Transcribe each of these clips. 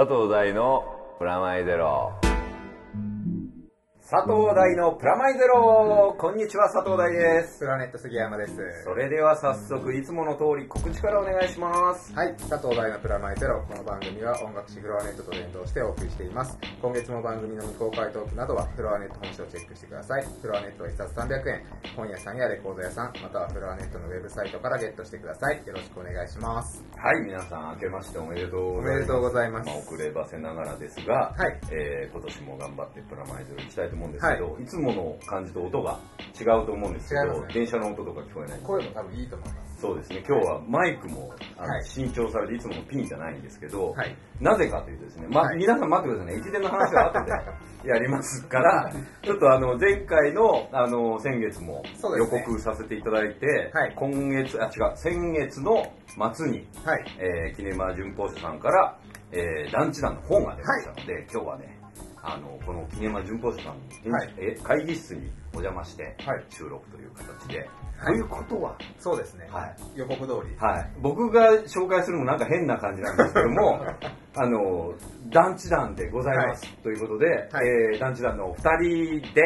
佐藤大のプラマイゼロ。佐藤大のプラマイゼロこんにちは、佐藤大です。プラネット杉山です。それでは早速、いつもの通り告知からお願いします。はい、佐藤大のプラマイゼロ。この番組は音楽誌フロアネットと連動してお送りしています。今月も番組の未公開トークなどはフロアネット本誌をチェックしてください。フロアネットは1冊300円。本屋さんやレコード屋さん、またはフロアネットのウェブサイトからゲットしてください。よろしくお願いします。はい、皆さん、明けましておめでとうございます。おめでとうございますあ、遅ればせながらですが、はいえー今年も頑張ってプラマイゼロいきたいと思うんですけど、、はい。つもの感じと音が違うと思うんですけど、ね。電車の音とか聞こえない。声も多分いいと思います。そうですね、今日はマイクもあの、はい新調されて、いつものピンじゃないんですけど、はい。なぜかというとですね、まはい。皆さん待ってくださいね、駅伝の話は後で やりますから、ちょっとあの前回のあの先月も予告させていただいて、はい。今月、あ、違う、先月の末に、はい。えー、キネマ旬報社さんから、えー、団地団の本が出ましたので、今日はね、あの、このキネマ旬報社さんに、はい。え会議室にお邪魔して、はい。収録という形で、はい。ということは、そうですね。はい。予告通り。はい、僕が紹介するのもなんか変な感じなんですけども あの団地団でございます、はということで、はい。えー団地団のお二人で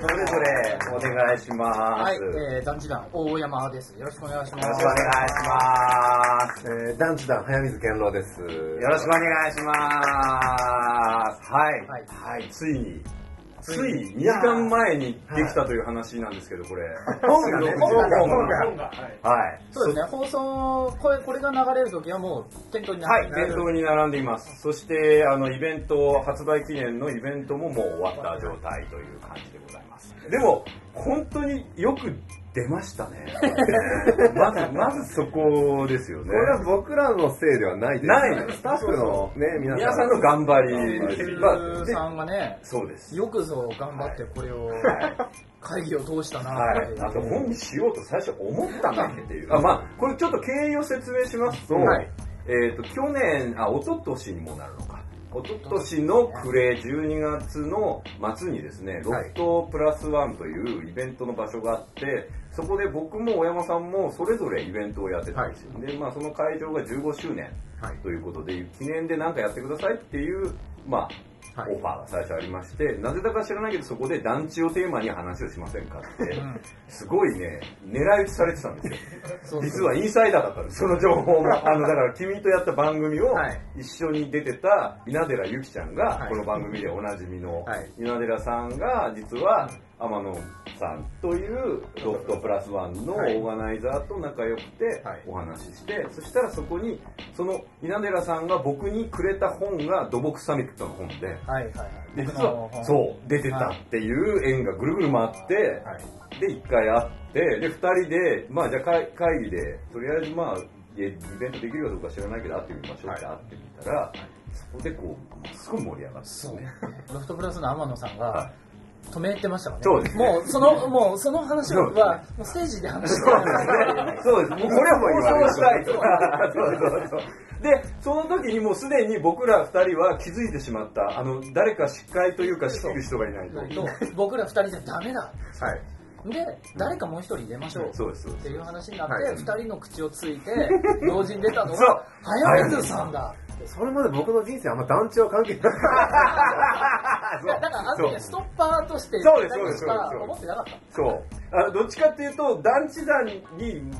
それぞれお願いします、はい、よろしえー、団地団大山です。よろしくお願いします。くお願いします。えー、団地団早水健郎です。よろしくお願いします。はい、ははいい。ついにつついい2時間前にできたという話なんですけど、これ。本がね本が本本ががはい。そうですね、放送、これこれが流れる時はもう店頭にはい、並んで店頭に並んでいます。そして、あの、イベント、発売記念のイベントももう終わった状態という感じでございます。でも、本当によく出ましたね。まず、まずそこですよねこ。れは僕らのせいではないです。ないスタッフのね、皆さん。皆さんの頑張りです。まあさんがね、そうです。よくぞ頑張ってこれを、会議を通したなはい。あと本にしようと最初思ったんだっていう。あまあ、これちょっと経緯を説明しますと、はいえっ、と、去年、あ、一昨年にもなるのか。一昨年の暮れ12月の末にですね、ロフトプラスワンというイベントの場所があって、そこで僕も小山さんもそれぞれイベントをやってたんですよ。で、まあその会場が15周年はい。ということで、記念で何かやってくださいっていう、まあ、はいオファーが最初ありまして、なぜだか知らないけどそこで団地をテーマに話をしませんかって、すごいね、狙い撃ちされてたんですよ。実はインサイダーだったんです、その情報も。あの、だから君とやった番組をはい。一緒に出てた稲寺ゆきちゃんがは、い。この番組でおなじみのはい。稲寺さんが、実は天野さんというロフトプラスワンのオはい。ーガナイザーと仲良くてはい。お話しして、そしたらそこに、その稲寺さんが僕にくれた本が土木サミットの本で、はいはいはい。で実はそう出てたっていう縁がぐるぐる回って、はい。で1回会ってで2人でまあじゃあ会会議でとりあえずまあイイベントできるかどうか知らないけど会ってみましょうって会ってみたら、そこでこうすごい盛り上がってそう。ロフトプラスの天野さんがは、止めてましたからね。そうですねもう、その、もう、その話は、もうステージで話してたんですそうです。もうこれは放送したいと。そうそうそう。で、その時にもうすでに僕ら二人は気づいてしまった、あの、誰か司会というか仕切る人がいないと。僕ら二人じゃダメだ。はい。で、誰かもう一人入れましょう。っていう話になはいって、二人の口をついて、同時に出たのそうは、早水さんだ。それまで僕の人生あんま団地は関係ない。だから、あの時はストッパーとして、そうですそうですそうです思ってなかった。そう。あどっちかっていうと、団地団に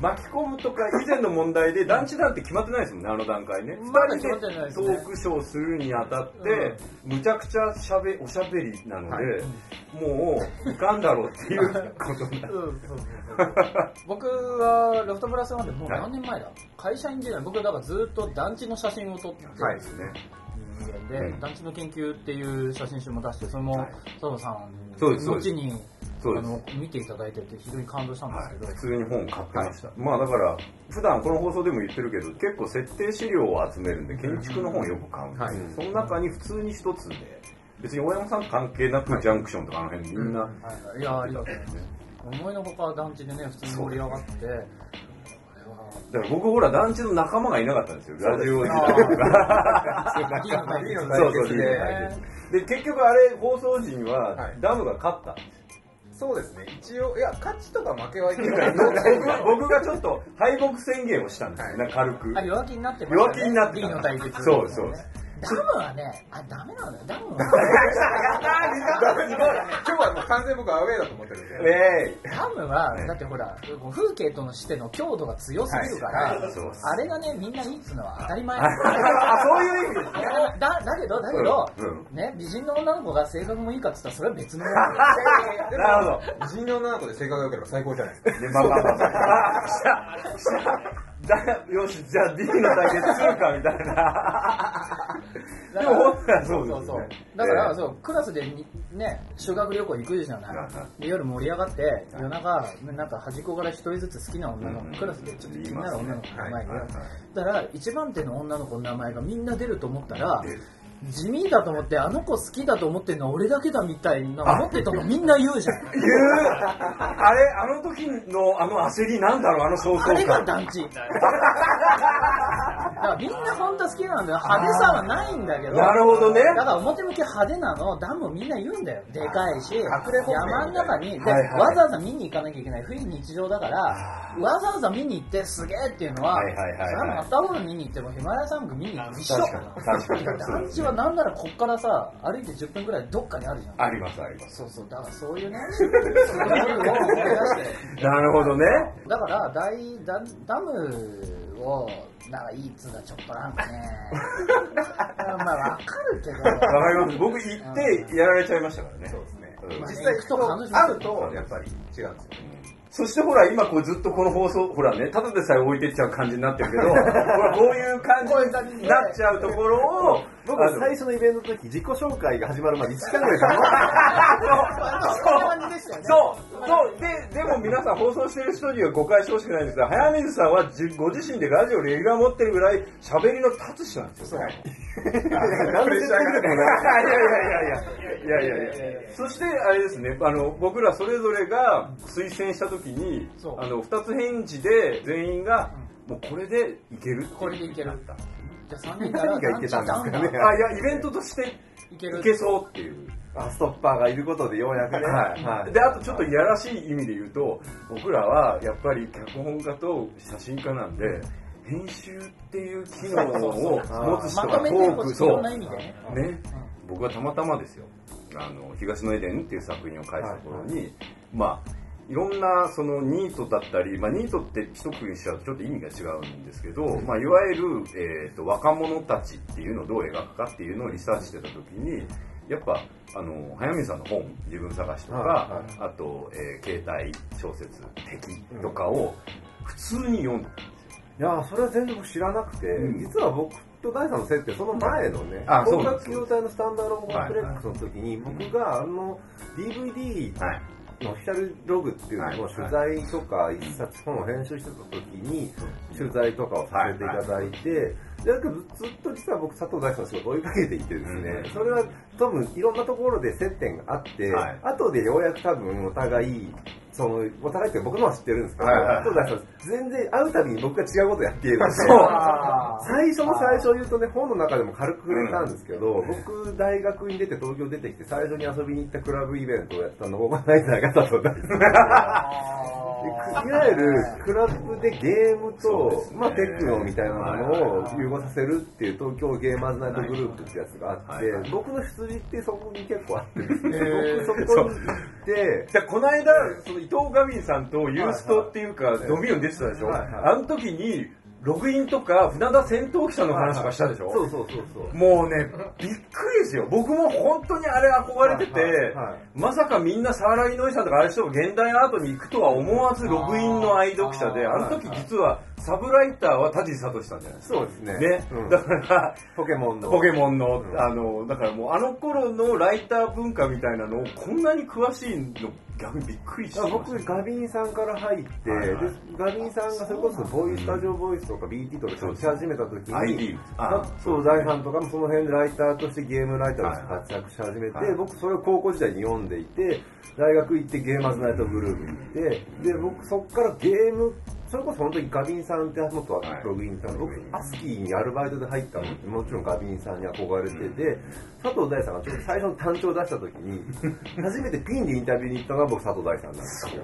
巻き込むとか以前の問題で、団地団って決まってないですもんね、あの段階ね。二、まだ人決まってないでトですね。ークショーするにあたって、むちゃくちゃしゃべ、おしゃべりなので、もう、いかんだろうっていうことになる。僕はロフトプラスワンでもう何年前だ、会社員時代僕だからずっと団地の写真を撮ってはい。ですね。で、うん団地の研究っていう写真集も出してそれもはい。佐藤さんにそうですそうです。後にあの見ていただいてて非常に感動したんではいすけど、、普通に本買ってました、まあだから普段この放送でも言ってるけど結構設定資料を集めるんで建築の本をよく買うんですよ、はい。その中に普通に一つで別に大山さん関係なくジャンクションとかあの辺みんな、はい、いやありがとうございます思いのほか団地でね普通に盛り上がってだから僕ほら団地の仲間がいなかったんですよ。ラジオ時代とかいいのかいいのかそう。そうで結局あれ放送時にははい。ダムが勝ったんですそうですね。一応、いや、勝ちとか負けはいけ僕ない。が 僕がちょっと敗北宣言をしたんですよ、なんか軽く。あ、弱気になってま弱気になってた。D の対決。そうそうダムはね、あ、ダメなんだよ。ダムは。今日はもう完全に僕はアウェーだと思ってるんで。え。ダムは、だってほら、風景とのしての強度が強すぎるから、はい。あれがね、みんないいっつうのは当たり前。あそういう意味ですね。だだけど、だけど、うんね、美人の女の子が性格もいいかっつったらそれは別の なるほど。美人の女の子で性格が良ければ最高じゃないですか。だよしじゃあ D の対決するかみたいな。でも本当はそうですそうそうねだから、ええ。そうクラスでにね修学旅行行くじゃないで夜盛り上がって夜中なんか端っこから一人ずつ好きな女の子、うんクラスでちょっと気になる女の子の名前が、はいはいはい。だから一番手の女の子の名前がみんな出ると思ったら出る地味だと思ってあの子好きだと思ってるのは俺だけだみたいな思ってたのみんな言うじゃん。言う。あれあの時のあの焦りなんだろうあの相当あれが感団地。だからみんな本当好きなんだよ。派手さはないんだけど。なるほどね。だから表向き派手なのダムみんな言うんだよ。でかいし山の中に。で、はいはい。わざわざ見に行かなきゃいけない。非日常だからわざわざ見に行ってすげえっていうのは、はいはいはいはい。それはマッターホール見に行ってもヒマラヤ山脈見に行っても一緒。確かに確かに。団地はなんならこっからさ歩いて10分ぐらいどっかにあるじゃん。ありますあります。そうそうだからそういうね そういうのを思い出して。なるほどねだから大ダダムをなんかいいっつうのはちょっとなんかね。まあわかるけど。わかります。僕行ってやられちゃいましたからね。そうですね。うん。まあ実際行くと会うと、やっぱり違うんですよ。そしてほら、今こうずっとこの放送、ほらね、ただでさえ置いてっちゃう感じになってるけど、ほら、こういう感じになっちゃうところを、僕は最初のイベントの時、自己紹介が始まるまで1時間ぐらいか そんな感じでしたそう、そう、で、でも皆さん放送してる人には誤解してほしくないんですが、早水さんはじご自身でラジオレギュラー持ってるぐらい喋りの立つ人なんですよ。なんで説得力もない。いやいやいやいやいやいやいやそしてあれですねあの僕らそれぞれが推薦した時にそう。あの2つ返事で全員がもうこれでいけるこれでいけるじゃあ3人から何がいけたんですかね。あいやイベントとしていけるいけそうっていうあストッパーがいることでようやくね。はい、であとちょっといやらしい意味で言うと僕らはやっぱり脚本家と写真家なんで編集っていう機能を持つ人がまとめてトークそうね、僕はたまたまですよあの東のエデンっていう作品を書いた頃に、まあいろんなそのニートだったり、まあ、ニートって一括りにしちゃうとちょっと意味が違うんですけど、まあ、いわゆる、えー、と若者たちっていうのをどう描くかっていうのをリサーチしてた時にやっぱあの早見さんの本「自分探し」とか、はいはい。あと、えー携帯小説「敵」とかを普通に読んだんですよ。いやそれは全然僕知らなくて、うん。実は僕と大さんの接点その前のね、あそう光なんです。学機動隊のスタンダードコンプレックスの時に、僕があの DVD はい。のオフィシャルログっていうのはいを取材とか一冊本を編集してた時に取材とかをさせていただいて、でだけどずっと実は僕佐藤大さんの仕事を追いかけていてですね、うん。それは多分いろんなところで接点があって、はい後でようやく多分お互いそのお互いって僕のは知ってるんですけど、はいはい。全然会うたびに僕が違うことやっているんで最初の最初言うとね、本の中でも軽く触れたんですけど、僕、大学に出て東京出てきて、最初に遊びに行ったクラブイベントをやったのがオーガナイザーが佐藤大さんで いわゆるクラブでゲームと、まあ、テクノみたいなものを融合させるっていう東京ゲーマーズナイトグループってやつがあって、はいはい。僕の出自ってそこに結構あってですね、僕そこに行って、じゃあこの間その伊藤ガビンさんとユーストっていうかドミニオン出てたでしょ、はいはい。あの時にログインとか船田戦闘機さんの話とかしたでしょ、そうそうそうそう。もうねびっくりですよ。僕も本当にあれ憧れてて、はいはい。はいまさかみんなサーライノイさんとかああいう人が現代アートに行くとは思わずログインの愛読者であの時実はサブライターは田地聡さんじゃないですか。そうですね。ね、うん。だからポケモンの。ポケモンの、うん。あの、だからもうあの頃のライター文化みたいなのをこんなに詳しいの逆にびっくりしました。僕、ガビンさんから入って、はいはい。でガビンさんがそれこそボイス、スタジオボイスとか BT とか書き始めた時に、ID あそう、大さんとかもその辺でライターとしてゲームライターとして活躍し始めて、はい。僕それを高校時代に読んでいて、大学行ってゲーマーズナイトグループに行って、で、僕そっからゲームそれこそ本当にガビンさんって元はいログインさん、僕うん、アスキーにアルバイトで入ったのって、もちろんガビンさんに憧れてて、佐藤大さんがちょっと最初の単調を出した時に、初めてピンでインタビューに行ったのが僕、佐藤大さんなんですよ。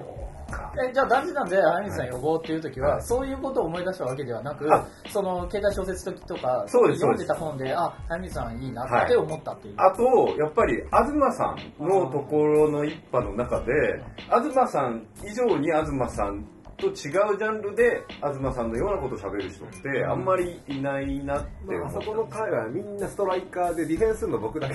えじゃあ大事なんで早水さん呼ぼうっていう時は、そういうことを思い出したわけではなくあその携帯小説時とか読んでた本であ早水さんいいなって思ったっていう、あと、やっぱり、東さんのところの一派の中で、東さん以上に東さんと違うジャンルで、東さんのようなことを喋る人って、あんまりいないなってまあ、そこの海外はみんなストライカーでディフェンスの僕だけ。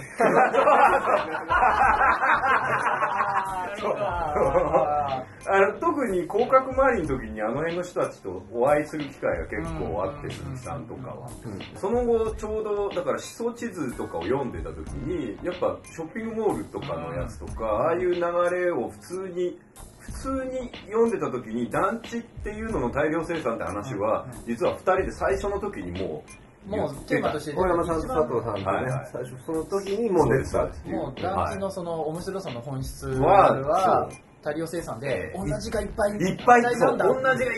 あの特に広角周りの時にあの辺の人たちとお会いする機会が結構あって、鈴木さんとかは。その後、ちょう。ど、だから思想地図とかを読んでた時に、やっぱショッピングモールとかのやつとか、ああいう。流れを普通に、普通に読んでた時に団地っていうのの大量生産って話は、実は二人で最初の時にもうもうテーマとして大山さんと佐藤さんとねはい。はい、最初その時にもう出てたっていう。もう団地のその面白さの本質は大量生産でええ。同じがいっぱいいっぱい、同じがいっぱ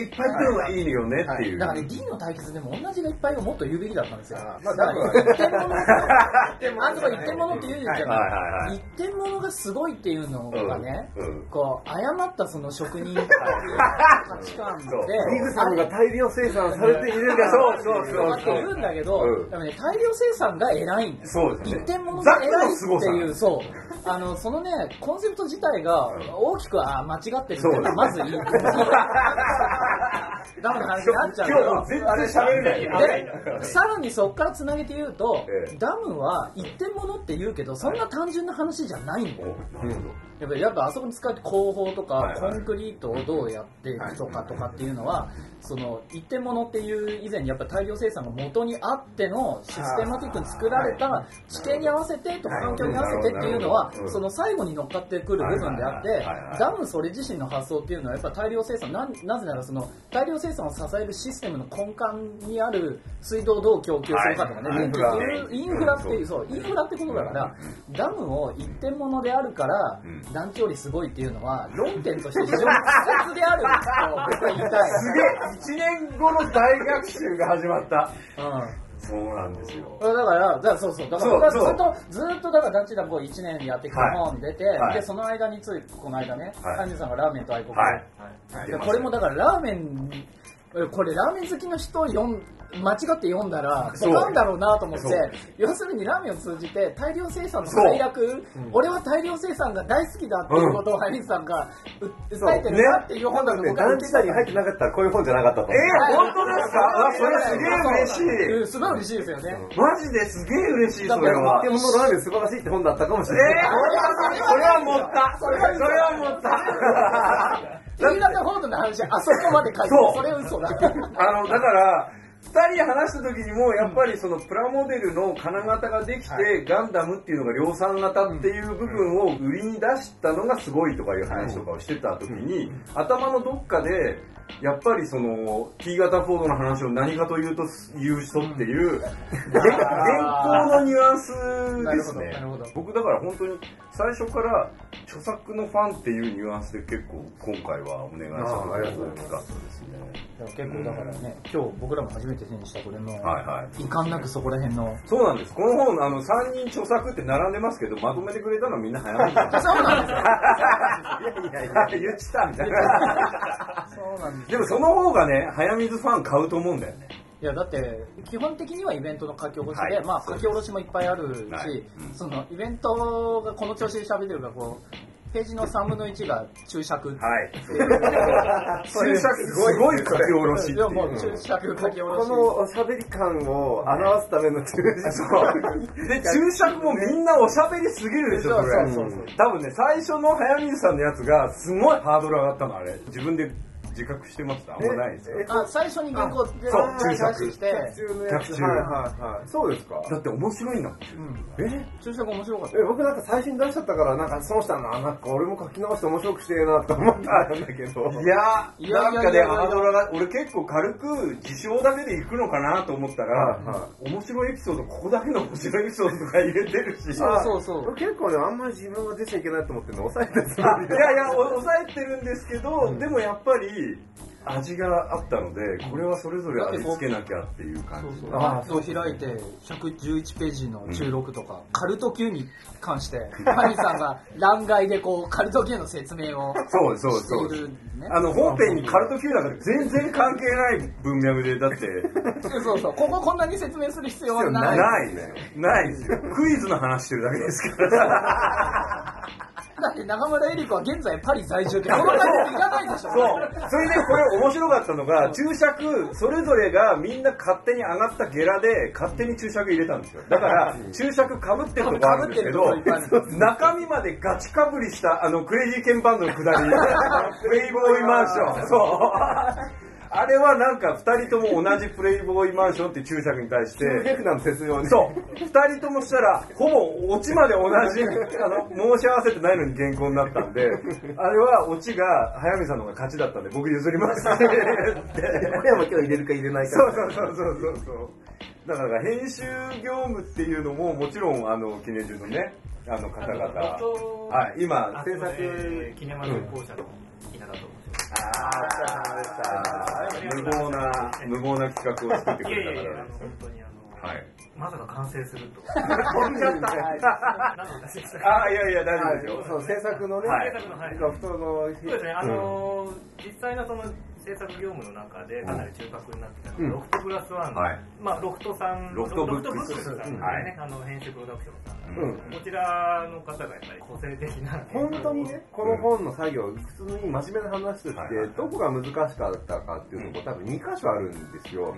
いっていうのがいいよねっていう。だからね、銀の対決でも同じがいっぱいをもっと言うべきだったんですよ。まあだから一点物、あとは一点物って言うじゃない。一点物がすごいっていうのがね、こう、誤ったその職人っていう価値観で、リグさんが大量生産されているが、そうそうそう。って言うん。だけど、大量生産が偉いんですそうですね。一点物が偉いっていう、そう。あの、そのね、コンセプト自体が大きくあ間違ってるってまずいい。ダメな話になっちゃうけど今日全然喋れない。で、さらにそこからつなげて言うと、ええダムは一点物って言うけど、そんな単純な話じゃないんだよ。やっぱりやっぱあそこに使う工法とか、はいはいコンクリートをどうやっていくとかとかっていうのは、その一点物っていう以前にやっぱ大量生産が元にあってのシステマティックに作られた地形に合わせてとか環境に合わせてっていうのはその最後に乗っかってくる部分であってダムそれ自身の発想っていうのはやっぱ大量生産。ななぜならその大量生産を支えるシステムの根幹にある水道をどう供給するかとかねはい。電気っていうインフラっていうそう。インフラってことだからダムを一点物であるからうん。団地よりすごいっていうのは論点として非常に複雑であると僕は言いたい。すげえ、1年後の大学習が始まった。うんそうなんですよ。だから、だからそうそう、だからずっと、ずっとだから団地団子1年やってきたはい本出て、はいで、その間につい、この間ね、はいハンジさんがラーメンと愛国、はい。でこれもだからラーメンこれラーメン好きの人読ん間違って読んだら、そうボカンだろうなと思って要するにラーメンを通じて大量生産の最悪、俺は大量生産が大好きだっていうことをハリーさんがう訴えてるなっていう本だとね、僕は団地内に入ってなかったらこういう本じゃなかったと。えー、本当ですか？あ、それすげえ嬉しい。うんすごい嬉しいですよね。マジですげえ嬉しい、それは。でものラーメン素晴らしいって本だったかもしえれない。ー、それは持った。それは持った。新潟フォードの話、あそこまで書いて。それ嘘だ。あの、だから、二人話した時にも、やっぱりそのプラモデルの金型ができて、ガンダムっていうのが量産型っていう部分を売りに出したのがすごいとかいう話とかをしてた時に、頭のどっかで、やっぱりその T 型フォードの話を何かというと言う人っていう、げ現行のニュアンスですね。僕だから本当に最初から著作のファンっていうニュアンスで結構今回はお願いしたとうございます。大きかったですね。結構だからね、今日僕らも初めて手にしたこれも、はいはい。いかんなくそこら辺の。そうなんです。この本、あの、3人著作って並んでますけど、まとめてくれたのはみんな早めに。そうなんですよ。いやいや、言ってたみたいな。そうなんですでもその方がね、早水ファン買うと思うんだよね。いやだって基本的にはイベントの書き下ろしで、はいまあ書き下ろしもいっぱいあるし、はいうんそのイベントがこの調子で喋ってるからこうページの3分の1が注釈はい。注釈すごい書き下ろしっていう。いやもう注釈書き下ろしこのおしゃべり感を表すための注釈。で、注釈もみんなおしゃべりすぎるでしょ、それ。多分ね、最初の早水さんのやつが、すごいハードル上がったの、あれ。自分で自覚してました。あんまないですよ。あ最初に原稿でそう注釈して、客中はいはいはい。そうですか。だって面白いんだもん。え？注釈面白かったえ僕なんか最初に出しちゃったから、なんか損したな、なんか俺も書き直して面白くしてえなと思ったんだけど。いやいやなんかね、ハードルが、俺結構軽く自称だけで行くのかなと思ったら、はいは面白いエピソード、ここだけの面白いエピソードとか入れてるし。そうそうそう僕結構ね、あんまり自分が出ちゃいけないと思ってるの抑えてるいやいや、お抑えてるんですけど、でもやっぱり、味があったので、これはそれぞれ味付けなきゃっていう感じ。そう。あそう開いて、111ページの中録とか、カルト Q に関して、マミさんが欄外でこう、カルト Q の説明をそうそうそう。あの、本編にカルトなんか全然関係ない文脈で、だって、そうそう。こここんなに説明する必要はない。ないね。ないですよ。クイズの話してるだけですから。だって中村江里子は現在パリ在住って、この解説いらないでしょ。そう。それでこれ面白かったのが、注釈、それぞれがみんな勝手に上がったゲラで、勝手に注釈入れたんですよ。だから、注釈被ってるとこあるんですけど中身までガチかぶりした、あの、クレイジーケンバンドのくだり、プレイボーイマンション。そう。あれはなんか二人とも同じプレイボーイマンションっていう注釈に対して、なの説明ね。そう。二人ともしたら、ほぼオチまで同じ、あの、申し合わせてないのに原稿になったんで、あれはオチが早見さんの方が勝ちだったんで、僕譲りますって言って。これは今日入れるか入れないか。そうそうそうそうそうそう。だから編集業務っていうのも、もちろん、あの、記念中のね、あの方々。はい、今、あ制作、えーキネマ情報社の稲田と申します。あー、無謀な、無謀な企画を作ってくいやいやいや、れたからあの 本当にあの、はい。まさか完成すると。飛んじゃった。何の話でしたかあー、いやいや、大丈夫ですよ。そう、制作のね、はい制作のはいロフトの、そうですね、あのー実際のその制作業務の中でかなり中核になってたのが、ロフトプラスワン、はい。まあロフトさん、ロフトブックス。さんですね、はい。あの編集プロダクションさん。うん。こちらの方がやっぱり個性的な。本当にね、この本の作業、普通に真面目な話として、どこが難しかったかっていうとこ多分2箇所あるんですよ。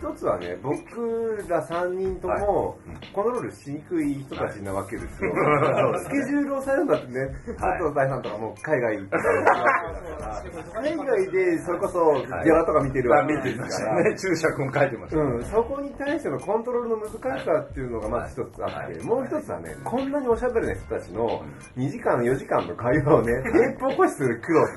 一つはね、僕ら3人ともコントロールしにくい人たちなわけですよ。スケジュールをされるんだってね、佐藤大さんとかも海外行ってたわけだか ら、海外でそれこそギャラとか見てるわけですから、ね、注釈も書いてました。うん、そこに対してのコントロールの難しさっていうのがまず一つあって、もう一つはね、こんなにおしゃべりな人たちの2時間、4時間の会話をね、テープ起こしする苦労って、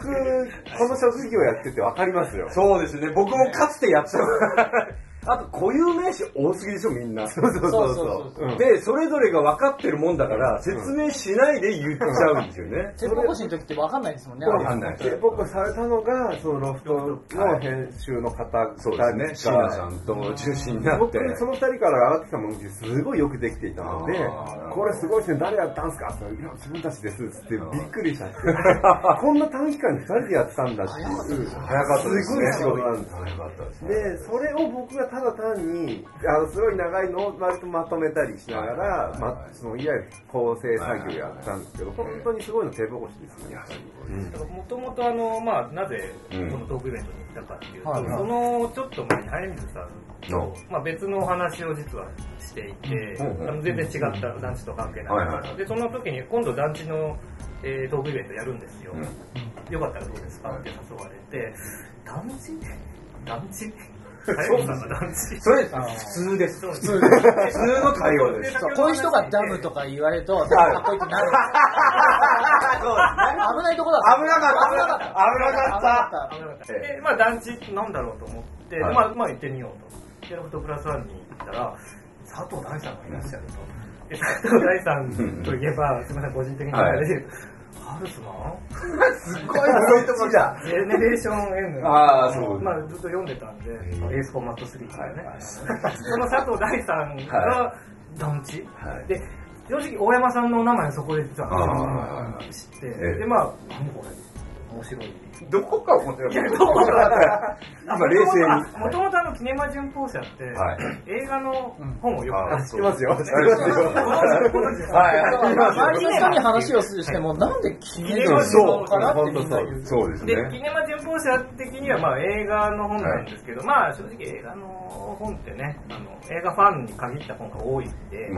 僕、この職業やってて分かりますよ。そうですね、僕もかつてやってた。あと固有名詞多すぎでしょ、みんな。そうそうそうそうそう。うんで、それぞれが分かってるもんだから、説明しないで言っちゃうんですよね。テープ起こしの時って分かんないですもんね。わかんないで僕されたのが、そのロフトの編集の方そうですね、椎名さんと中心になって。僕、その二人から上がってきたもすごいよくできていたのでこれすごいですね、誰やったんすか？って言自分たちですってびっくりした。こんな短期間に二人でやってたんだっていう。早かったですね。すごい仕事なんですよ早かったですね。で、それを僕がただ単に、あの、すごい長いのを割とまとめたりしながら、はいま、その、いわゆる構成作業やったんですけど、本当にすごいの手ぼこしですね。もともとあの、まあ、なぜうん。このトークイベントに行ったかっていうと、はいはいそのちょっと前に早水さんの。と、まあ、別のお話を実はしていて、うんあの全然違った団地と関係ない、はいはい。でその時に今度団地の、えートークイベントやるんですよ、うん。よかったらどうですか？って誘われて団地？団地？それ、普通です。普通です。普通の対応です。こういう人がダムとか言われると、かっこいいってなる。危ないとこだ危なかった。危なかった。危なかった。ええで、まあ団地なんだろうと思って、はいまあ、まあ行ってみようと。で、ロフトプラスワンに行ったら、佐藤大さんがいらっしゃると。で佐藤大さんといえば、すみません、個人的にあれで、ハルスマンすごい、そういうとこだ。ジェネレーション M。あーそうまあ、ずっと読んでたんで、エースフォーマット3とかね。その佐藤大さんが団地。はいで、正直、大山さんのお名前そこで実あは知って、ええで、まあ、何これ、面白い。どこか思ってるいやどこか今冷静に。もともとあの、キネマ旬報社って、はい。映画の本をよくあ知ってますよ。知ってあますよ。はい。周りの人に話をしても、なんで決めるのそうかなってそう。ですで、ね。キネマ旬報社的にはまあ映画の本なんですけど、まあ正直映画の本ってね、あの映画ファンに限った本が多いんで、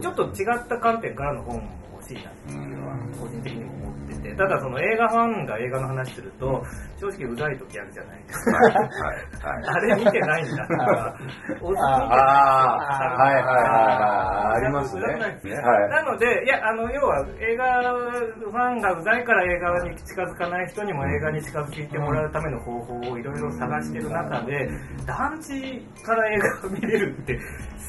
ちょっと違った観点からの本も欲しいなっていうのは個人的にもてて、ただその映画ファンが映画の話すると、正直うざい時あるじゃないですか。はい。はい。あれ見てないんだとか、お見てないああ、はいはいはいはい。ありますね。うざくないですねはい。なので、いや、あの、要は映画ファンがうざいから映画に近づかない人にも映画に近づいてもらうための方法をいろいろ探してる中で、団地から映画を見れるって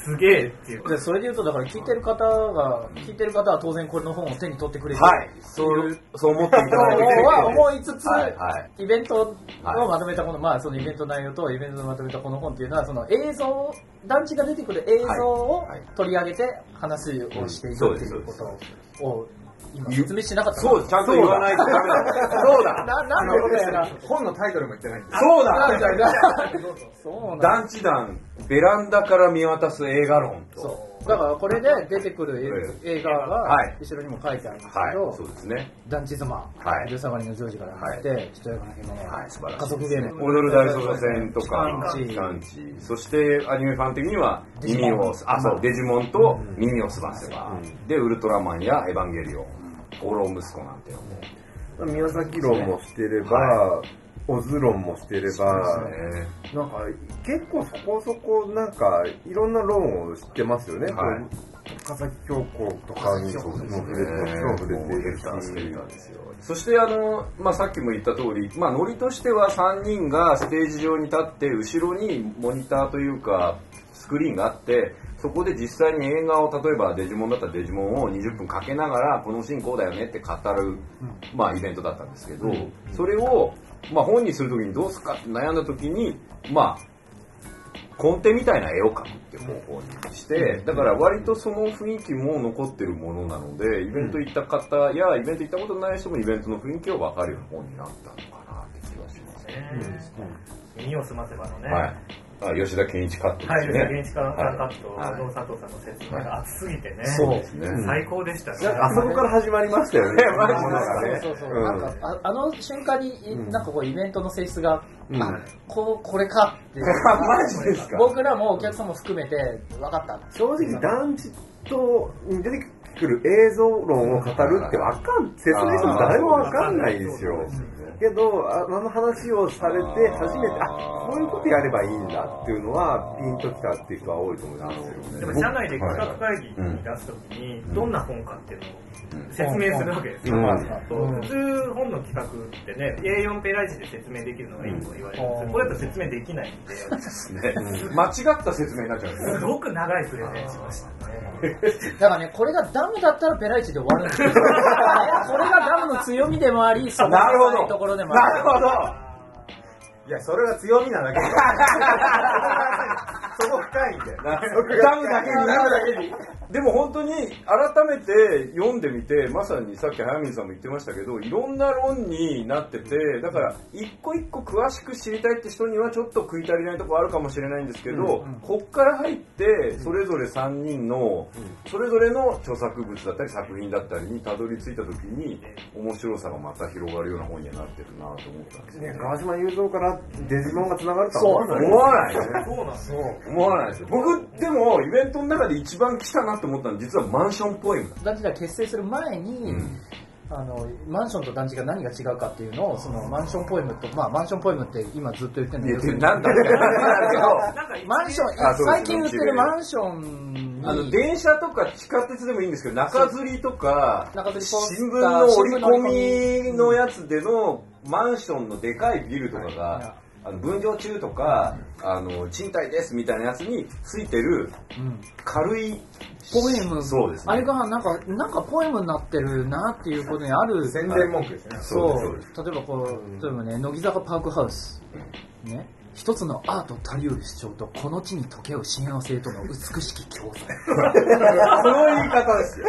すげえっていう。でそれで言うと、だから聞いてる方が、聞いてる方は当然これの本を手に取ってくれて、はい。そう、そう思っていただいては思いつつ、はいはいイベントをまとめたこの、まあそのイベント内容とイベントをまとめたこの本っていうのは、その映像、団地が出てくる映像を取り上げて話をしていくっていうことを、今説明してなかったそう、ちゃんと言わないとダメだ。そうだな、なんでことやな。本のタイトルも言ってないそうだ。団地団、ベランダから見渡す映画論と。そう。だからこれで出てくる映画がはい、後ろにも書いてあるんですはい。けど、、そうですね。団地妻、はい。昼下がりのジョージから入って、人やかな獣、はい、素晴らしい。家族ゲーム、踊る大捜査線とか、パンチパンチそしてアニメファン的には、耳を、あ、そう、デジモンと耳をすませば、で、ウルトラマンやエヴァンゲリオン、放浪息子なんていうのも、宮崎論もしてれば、オズ論もしてれば、ね。なんか結構そこそこなんかいろんな論を知ってますよね。はい。こう高崎京子とかにも触れて、もちろん触れているし。そしてあの、まあ、さっきも言った通り、まあ、ノリとしては3人がステージ上に立って後ろにモニターというかスクリーンがあってそこで実際に映画を例えばデジモンだったらデジモンを20分かけながらこのシーンこうだよねって語る、まあ、イベントだったんですけど、それを、まあ、本にする時にどうすかって悩んだ時にまあコンテみたいな絵を描くっていう方法にして、だから割とその雰囲気も残ってるものなので、イベント行った方や、イベント行ったことない人もイベントの雰囲気を分かるような本になったのかなって気がしますね。耳を澄ませばのね、はい。あ吉田健一カットですはい、ね。吉田健一さんカット、はいあの佐藤さんの説明が熱すぎてね、そうですね。最高でしたね。あそこから始まりましたよね。マジでそうそうそう。うんなんかあ、あの瞬間に、うんなんかこう、イベントの性質が、うんあ、こう、これかっていう。マジですか？僕らもお客さんも含めて、分かった。正直団地と出てくる映像論を語るってわかん、説明しても誰もわかんないですよ。けど、ああの話をされて初めて、あ、こういうことやればいいんだっていうのは、ピンときたっていう人は多いと思いますよ。でも社内で企画会議に出すときに、どんな本かっていうのを説明するわけですよ。普通本の企画ってね、A4 ペライチで説明できるのがいいと言われるんですよ。これだと説明できないんで、ね。間違った説明になっちゃうんですすごく長いプレゼンしました。ね。だからね、これがダムだったらペライチで終わるんですよ。これがダムの強みでもあり、そこいところでもある。なるほど。いや、それは強みなだけ で。そこ深いんで。ダムだけに。ダムだけに。でも本当に改めて読んでみて、まさにさっき早水さんも言ってましたけど、いろんな論になってて、だから一個一個詳しく知りたいって人にはちょっと食い足りないとこあるかもしれないんですけど、こっから入って、それぞれ3人の、それぞれの著作物だったり作品だったりにたどり着いた時に、面白さがまた広がるような本にはなってるなと思ったんですねね、。川島雄三からデジモンが繋がるとは思わない。思わない。そうなんですよ。思わないですよ。僕、でも、イベントの中で一番来たなと思ったのは、実はマンションポエム。団地が結成する前に、うんあのマンションと団地が何が違うかっていうのをそのマンションポエムと、まあ、マンションポエムって今ずっと言ってるんだけどなんだってななんかマンションあそうです最近売ってるマンションにあの、電車とか地下鉄でもいいんですけど、中吊りとか、中吊りポスター新聞の折り込みのやつでのマンションのでかいビルとかが、あの分譲中とか、あの、賃貸ですみたいなやつについてるうん。軽い、ポエム。そうですね。あれがなんかなんかポエムになってるなっていうことにある。宣伝文句ですね。そうです。例えばこう例えばね乃木坂パークハウス。ね一つのアートたりうる主張とこの地に溶け合う幸せとの美しき共存その言い方ですよ。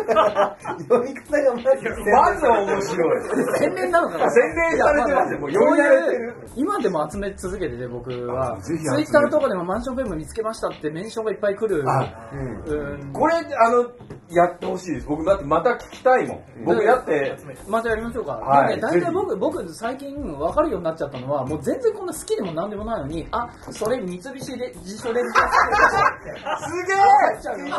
読み方がマジでまず面白い。宣伝なのかな洗練されてますよ。もう読み慣れてる。今でも集め続けてて僕はツイッターとかでもマンションフェム見つけましたってメンションがいっぱい来るあうんこれ、あの、やってほしいです。僕だってまた聞きたいもん。僕だって、またやりましょうか。はいでね、大ぜひ体僕、僕最近分かるようになっちゃったのは、もう全然こんな好きでもなんでもないのに、あ、それ三菱で自主レンタすげえすげえ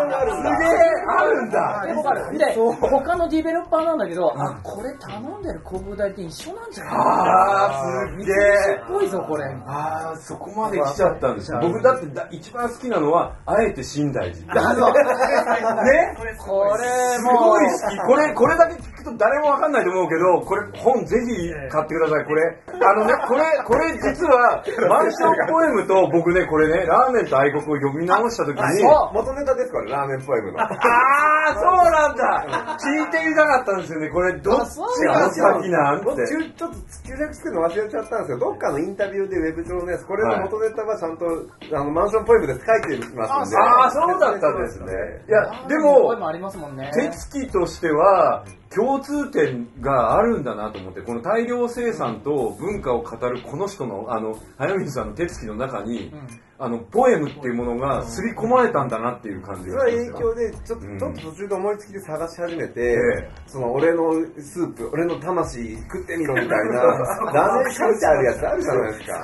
あるんだで、わかる。で、他のディベロッパーなんだけど、あ、これ頼んでる広告代って一緒なんじゃない？あー、すげ三菱えっぽいぞ、これ。あー、そこまで来ちゃったんですよ。僕だってだ一番好きなのは、あえて新大寺。ね？これすごい好き。これ、これだけ聞くと誰もわかんないと思うけど、これ本ぜひ買ってください。これ、あのね、これ、これ実は、マンションポエムと僕ね、これね、ラーメンと愛国を読み直した時に、そう元ネタですから、ラーメンポエムの。あー、そうなんだ聞いてみたかったんですよね。これ、どっちが先なん僕て。ちょっと注釈つけるの忘れちゃったんですけど、どっかのインタビューでウェブ上のやつ、これの元ネタはちゃんと、あの、マンションポエムです書いてますんで。あー、そうだったんですね。いや、でも、ありますもんね。手つきとしては共通点があるんだなと思ってこの大量生産と文化を語るこの人のあの早水さんの手つきの中に、うんあのポエムっていうものが刷り込まれたんだなっていう感じそれはがしますよ影響で、ちょっと、うんちょっと途中で思いつきで探し始めて、えその、俺のスープ、俺の魂食ってみろみたいな、ラーメン書いてあるやつあるじゃないですか。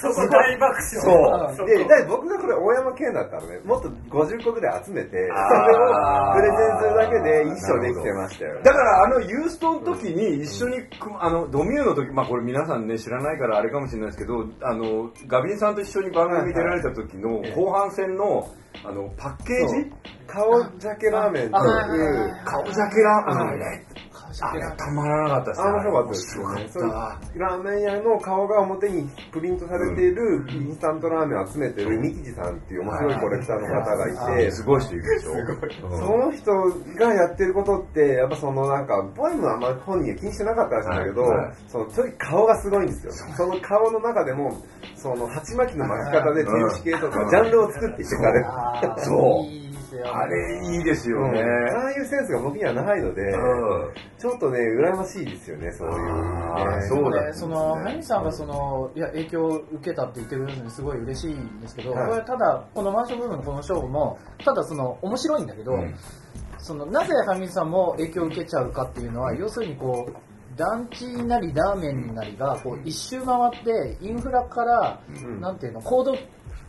そうそこ大爆笑。そう。で、僕がこれ大山県だったのね、もっと50個ぐらい集めて、それをプレゼンするだけで一生できてましたよ。だからあのユーストの時に一緒にくあのドミューの時まあこれ皆さんね知らないからあれかもしれないですけどあのガビンさんと一緒に番組出られた時の後半戦のあのパッケージ？顔鮭ラーメンという、顔鮭ラーメンあたまらなかったですあ面白かった。ですよね。ラーメン屋の顔が表にプリントされているインスタントラーメンを集めてるミキジさんっていう面白いコレクターの方がいて、たすごい人いるでしょ。その人がやってることって、やっぱそのなんか、ポエムはあんまり本人が気にしてなかったらしいんだけど、はい。はいそのとにかく顔がすごいんですよ。その顔の中でも、その鉢巻きの巻き方で手打ち系とか、ジャンルを作っていって彼あーそう。いいですよ。あれいいですようん。ね、ああいうセンスが僕にはないので、うん。ちょっとね、羨ましいですよね、そういう、ね。そうだね、その、ハイさんがその、いや、影響を受けたって言ってくれるのにすごい嬉しいんですけど、はい。これただ、このマンション部分のこの勝負も、ただその、面白いんだけど、うん。その、なぜハミさんも影響を受けちゃうかっていうのは、要するにこう、団地なりラーメンなりがこう一周回ってインフラから、ん。なんていうの高度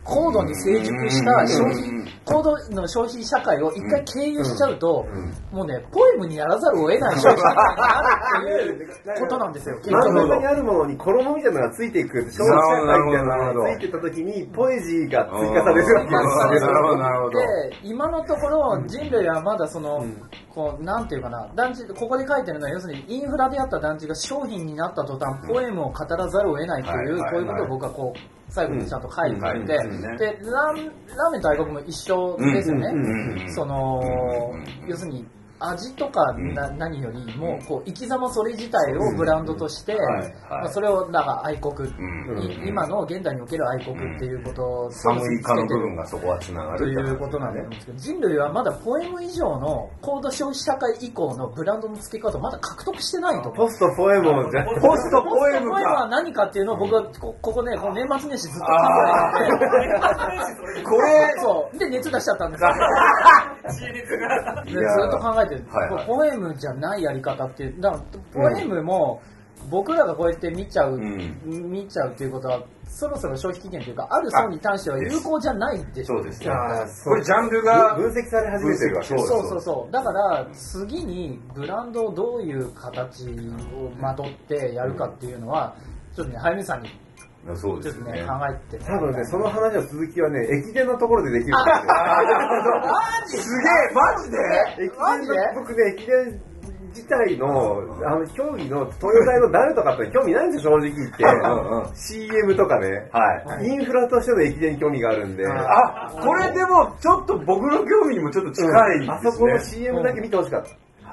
高度に成熟した消費うん高度の消費社会を一回経由しちゃうと、うん。もうねポエムにならざるを得ない消費社会になるっていうことなんですよ。結真ん局中にあるものに衣みたいなのがついていく、消費社会みたいなのがついてた時に、ポエジーが追加されるわけですなるほどなるほどで今のところ人類はまだその、うん。こうなんていうかな団地ここで書いてるのは要するにインフラであった団地が商品になった途端ポエムを語らざるを得ないという、こういうことを僕はこう最後にちゃんと書いてあって、でラーメンと愛国も一緒ですよね、その、うん要するに味とかな、何よりもこう生き様それ自体をブランドとして、まあ、それをだから愛国、今の現代における愛国っていうことを寒い化の部分がそこはつながるということなんだと思うんですけど人類はまだポエム以上の高度消費社会以降のブランドの付け方をまだ獲得してないと。ポストポエムをじゃポストポエムポエムはか何かっていうのを僕はこここねこの年末年始ずっと考あえて。て これそう。で熱出しちゃったんですよ。ずっと考えてる、はいはい。ポエムじゃないやり方っていうだからポエムも僕らがこうやって見ちゃう、うん。見ちゃうっていうことはそろそろ消費期限というかある層に対しては有効じゃないでしょそうですね。これジャンルが分析され始めてるわそうそうそう。だから次にブランドをどういう形をまとってやるかっていうのはちょっとね早見さんにそうちょっとねですね考えて多分ね、その話の続きはね、駅伝のところでできるんですよ。マジ すげえマジで？駅マジで？僕ね、駅伝自体の、あの、競技の、東洋大の誰とかって興味ないんですよ、正直言って。うんうん CM とかね。はいインフラとしての駅伝に興味があるんで。あこれでもちょっと僕の興味にもちょっと近いですねあそこの CM だけ見てほしかった。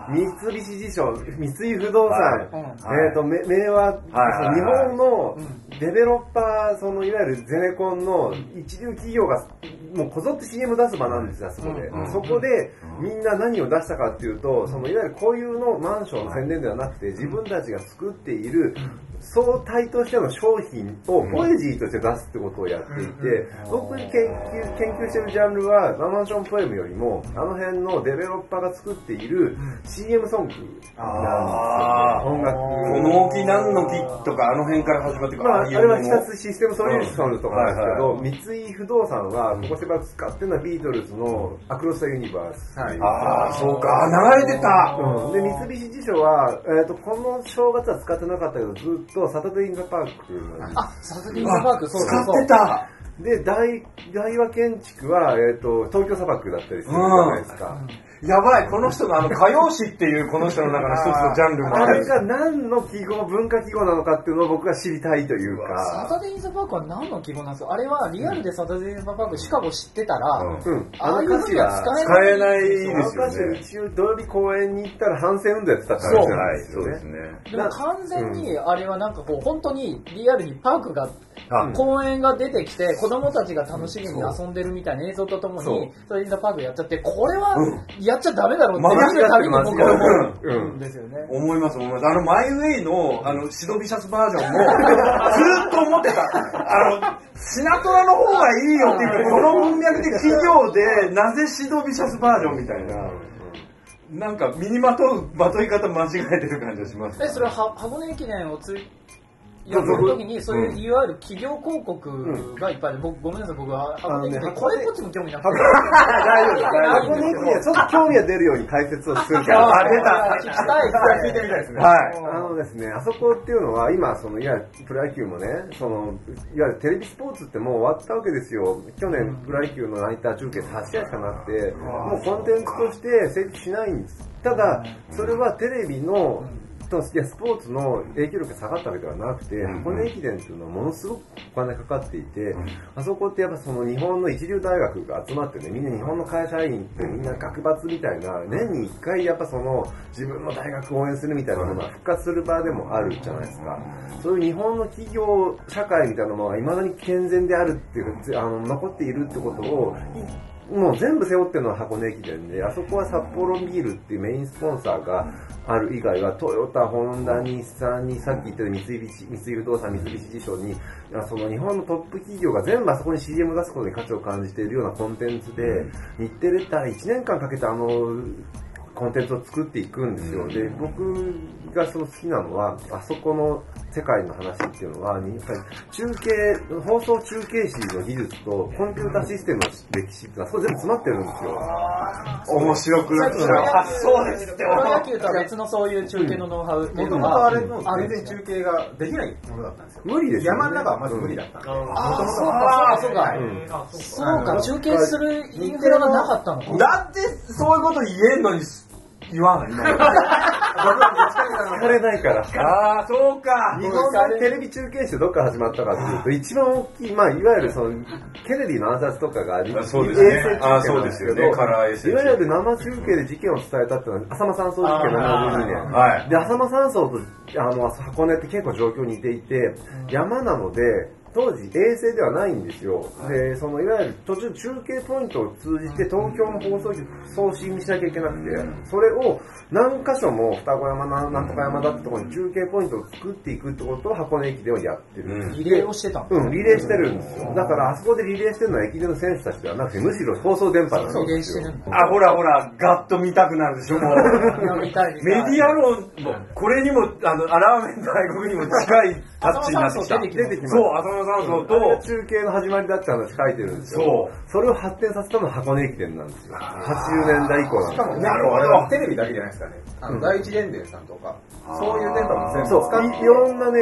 三菱地所、三井不動産、はい。えっ、と、め明和、はいはい日本のうデベロッパー、そのいわゆるゼネコンの一流企業が、もうこぞって CM 出す場なんですよ、あそこで。うんそこで、みんな何を出したかっていうと、そのいわゆるこういうのマンションの宣伝ではなくて、自分たちが作っている総体としての商品をポエジーとして出すってことをやっていて、僕に研究、研究してるジャンルは、マンションポエムよりも、あの辺のデベロッパーが作っている CM ソングあなんですよね。音楽。この木何の木とかあの辺から始まってくまあ、ああれは日立システムソリューションズとかなんですけど、うん三井不動産は、ここしばらく使ってるのはビートルズの Across the Universe。ああそうか。あ流れてた。うん、で三菱地所は、えー、とこの正月は使ってなかったけどずっと Saturday in the Park のあ Saturday in the Park そう使ってた。で大大和建築は、えー、と東京砂漠だったりするじゃないですか、やばい、この人のあの歌謡詞っていうこの人の中の一つのジャンルもある。あれが何の記号、文化記号なのかっていうのを僕は知りたいというか、サタデー・イン・ザ・パークは何の記号なんですか？あれはリアルで Saturday in the Park シカゴ知ってたら、うん。ああいうふうには使え使えないあですよの歌手ね。一応土曜日公園に行ったら反戦運動やってたって話じゃないですよね。そうですね。でも完全にあれはなんかこう本当にリアルにパークがあ公園が出てきて子供たちが楽しみに遊んでるみたいな映像とともにそれ in the Park やっちゃってこれはやっちゃダメだろうって思んんですよね。思います思います。あの、マイウェイの、あの、シドビシャスバージョンも、ずーっと思ってた。あの、シナトラの方がいいよっていう、この文脈的企業で、なぜシドビシャスバージョンみたいな。なんか、身にまとう、まとい方間違えてる感じがします。でそれはは箱根駅伝をつやってる時にそういういわゆる企業広告がいっぱいで僕ごめんなさい僕はあのねこれっぽっちも興味なくて大丈夫、大丈夫。箱根駅伝はちょっと興味が出るように解説をするから。あ、出た。聞きたい聞いてみたいですね。はい。あのですね、あそこっていうのは、今、その、いわゆるプロ野球もね、その、いわゆるテレビスポーツってもう終わったわけですよ。去年、プロ野球のナイター中継8試合しかなくて、もうコンテンツとして成立しないんです。ただ、それはテレビの、といやスポーツの影響力が下がったわけではなくて、うん箱根駅伝っていうのはものすごくお金かかっていて、あそこってやっぱその日本の一流大学が集まってね、みんな日本の会社員ってみんな学閥みたいな、年に一回やっぱその自分の大学を応援するみたいなものが復活する場でもあるじゃないですか。そういう日本の企業、社会みたいなものが未だに健全であるっていうか、あの残っているってことを、もう全部背負ってるのは箱根駅伝で、あそこは札幌ビールっていうメインスポンサーがある以外は、トヨタ、ホンダ、日産に、さっき言ったように三菱、三井不動産、三菱地所に、その日本のトップ企業が全部あそこに CM 出すことに価値を感じているようなコンテンツで、日テレって1年間かけてあの、コンテンツを作っていくんですよ。で、僕がその好きなのは、あそこの世界の話っていうのは、にやっぱり中継、放送中継士の技術とコンピュータシステムの歴史ってのは、そこ全部詰まってるんですよ。面白くなっちゃう。あ、そうですって。プロ野球とは別のそういう中継のノウハウっていうのはもとあれもある全然中継ができないものだったんですよ。無理ですよね山の中はまず無理だったあーそうかうんそうか中継するインフラがなかったのかだって、そういうこと言えんのに言わない。これないから。ああ、そうか。日本のテレビ中継史どっから始まったかっていうと、一番大きい、まあ、いわゆるその、ケネディの暗殺とかがありあそうですねあそうですよねカラー衛星いわゆる生中継で事件を伝えたっていうのは、浅間山荘事件72年。はい。で、浅間山荘とあの箱根って結構状況に似ていて、山なので、当時衛星ではないんですよ。で、そのいわゆる途中中継ポイントを通じて東京の放送局送信しなきゃいけなくて、それを何箇所も双子山ななんとか山だってところに中継ポイントを作っていくってことを箱根駅伝をやってる。うんリレーをしてたのうん、リレーしてるんですよ。だからあそこでリレーしてるのは駅伝の選手たちではなくて、むしろ放送電波なんリレーですよ。してるんだあ、ほらほら、ガッと見たくなるでしょ、もう。メディア論も、これにも、あの、アラーメン大国にも近いタッチになってきた。出てきて出てきますそう、浅間山荘と、中継の始まりだって話書いてるんですよ。そう。それを発展させたのは箱根駅伝なんですよ。80年代以降なんですよ。しかもね、あれはテレビだけじゃないですかね。あの、第一電電さんとか、そういう電波も全部そう、使っていいろんなね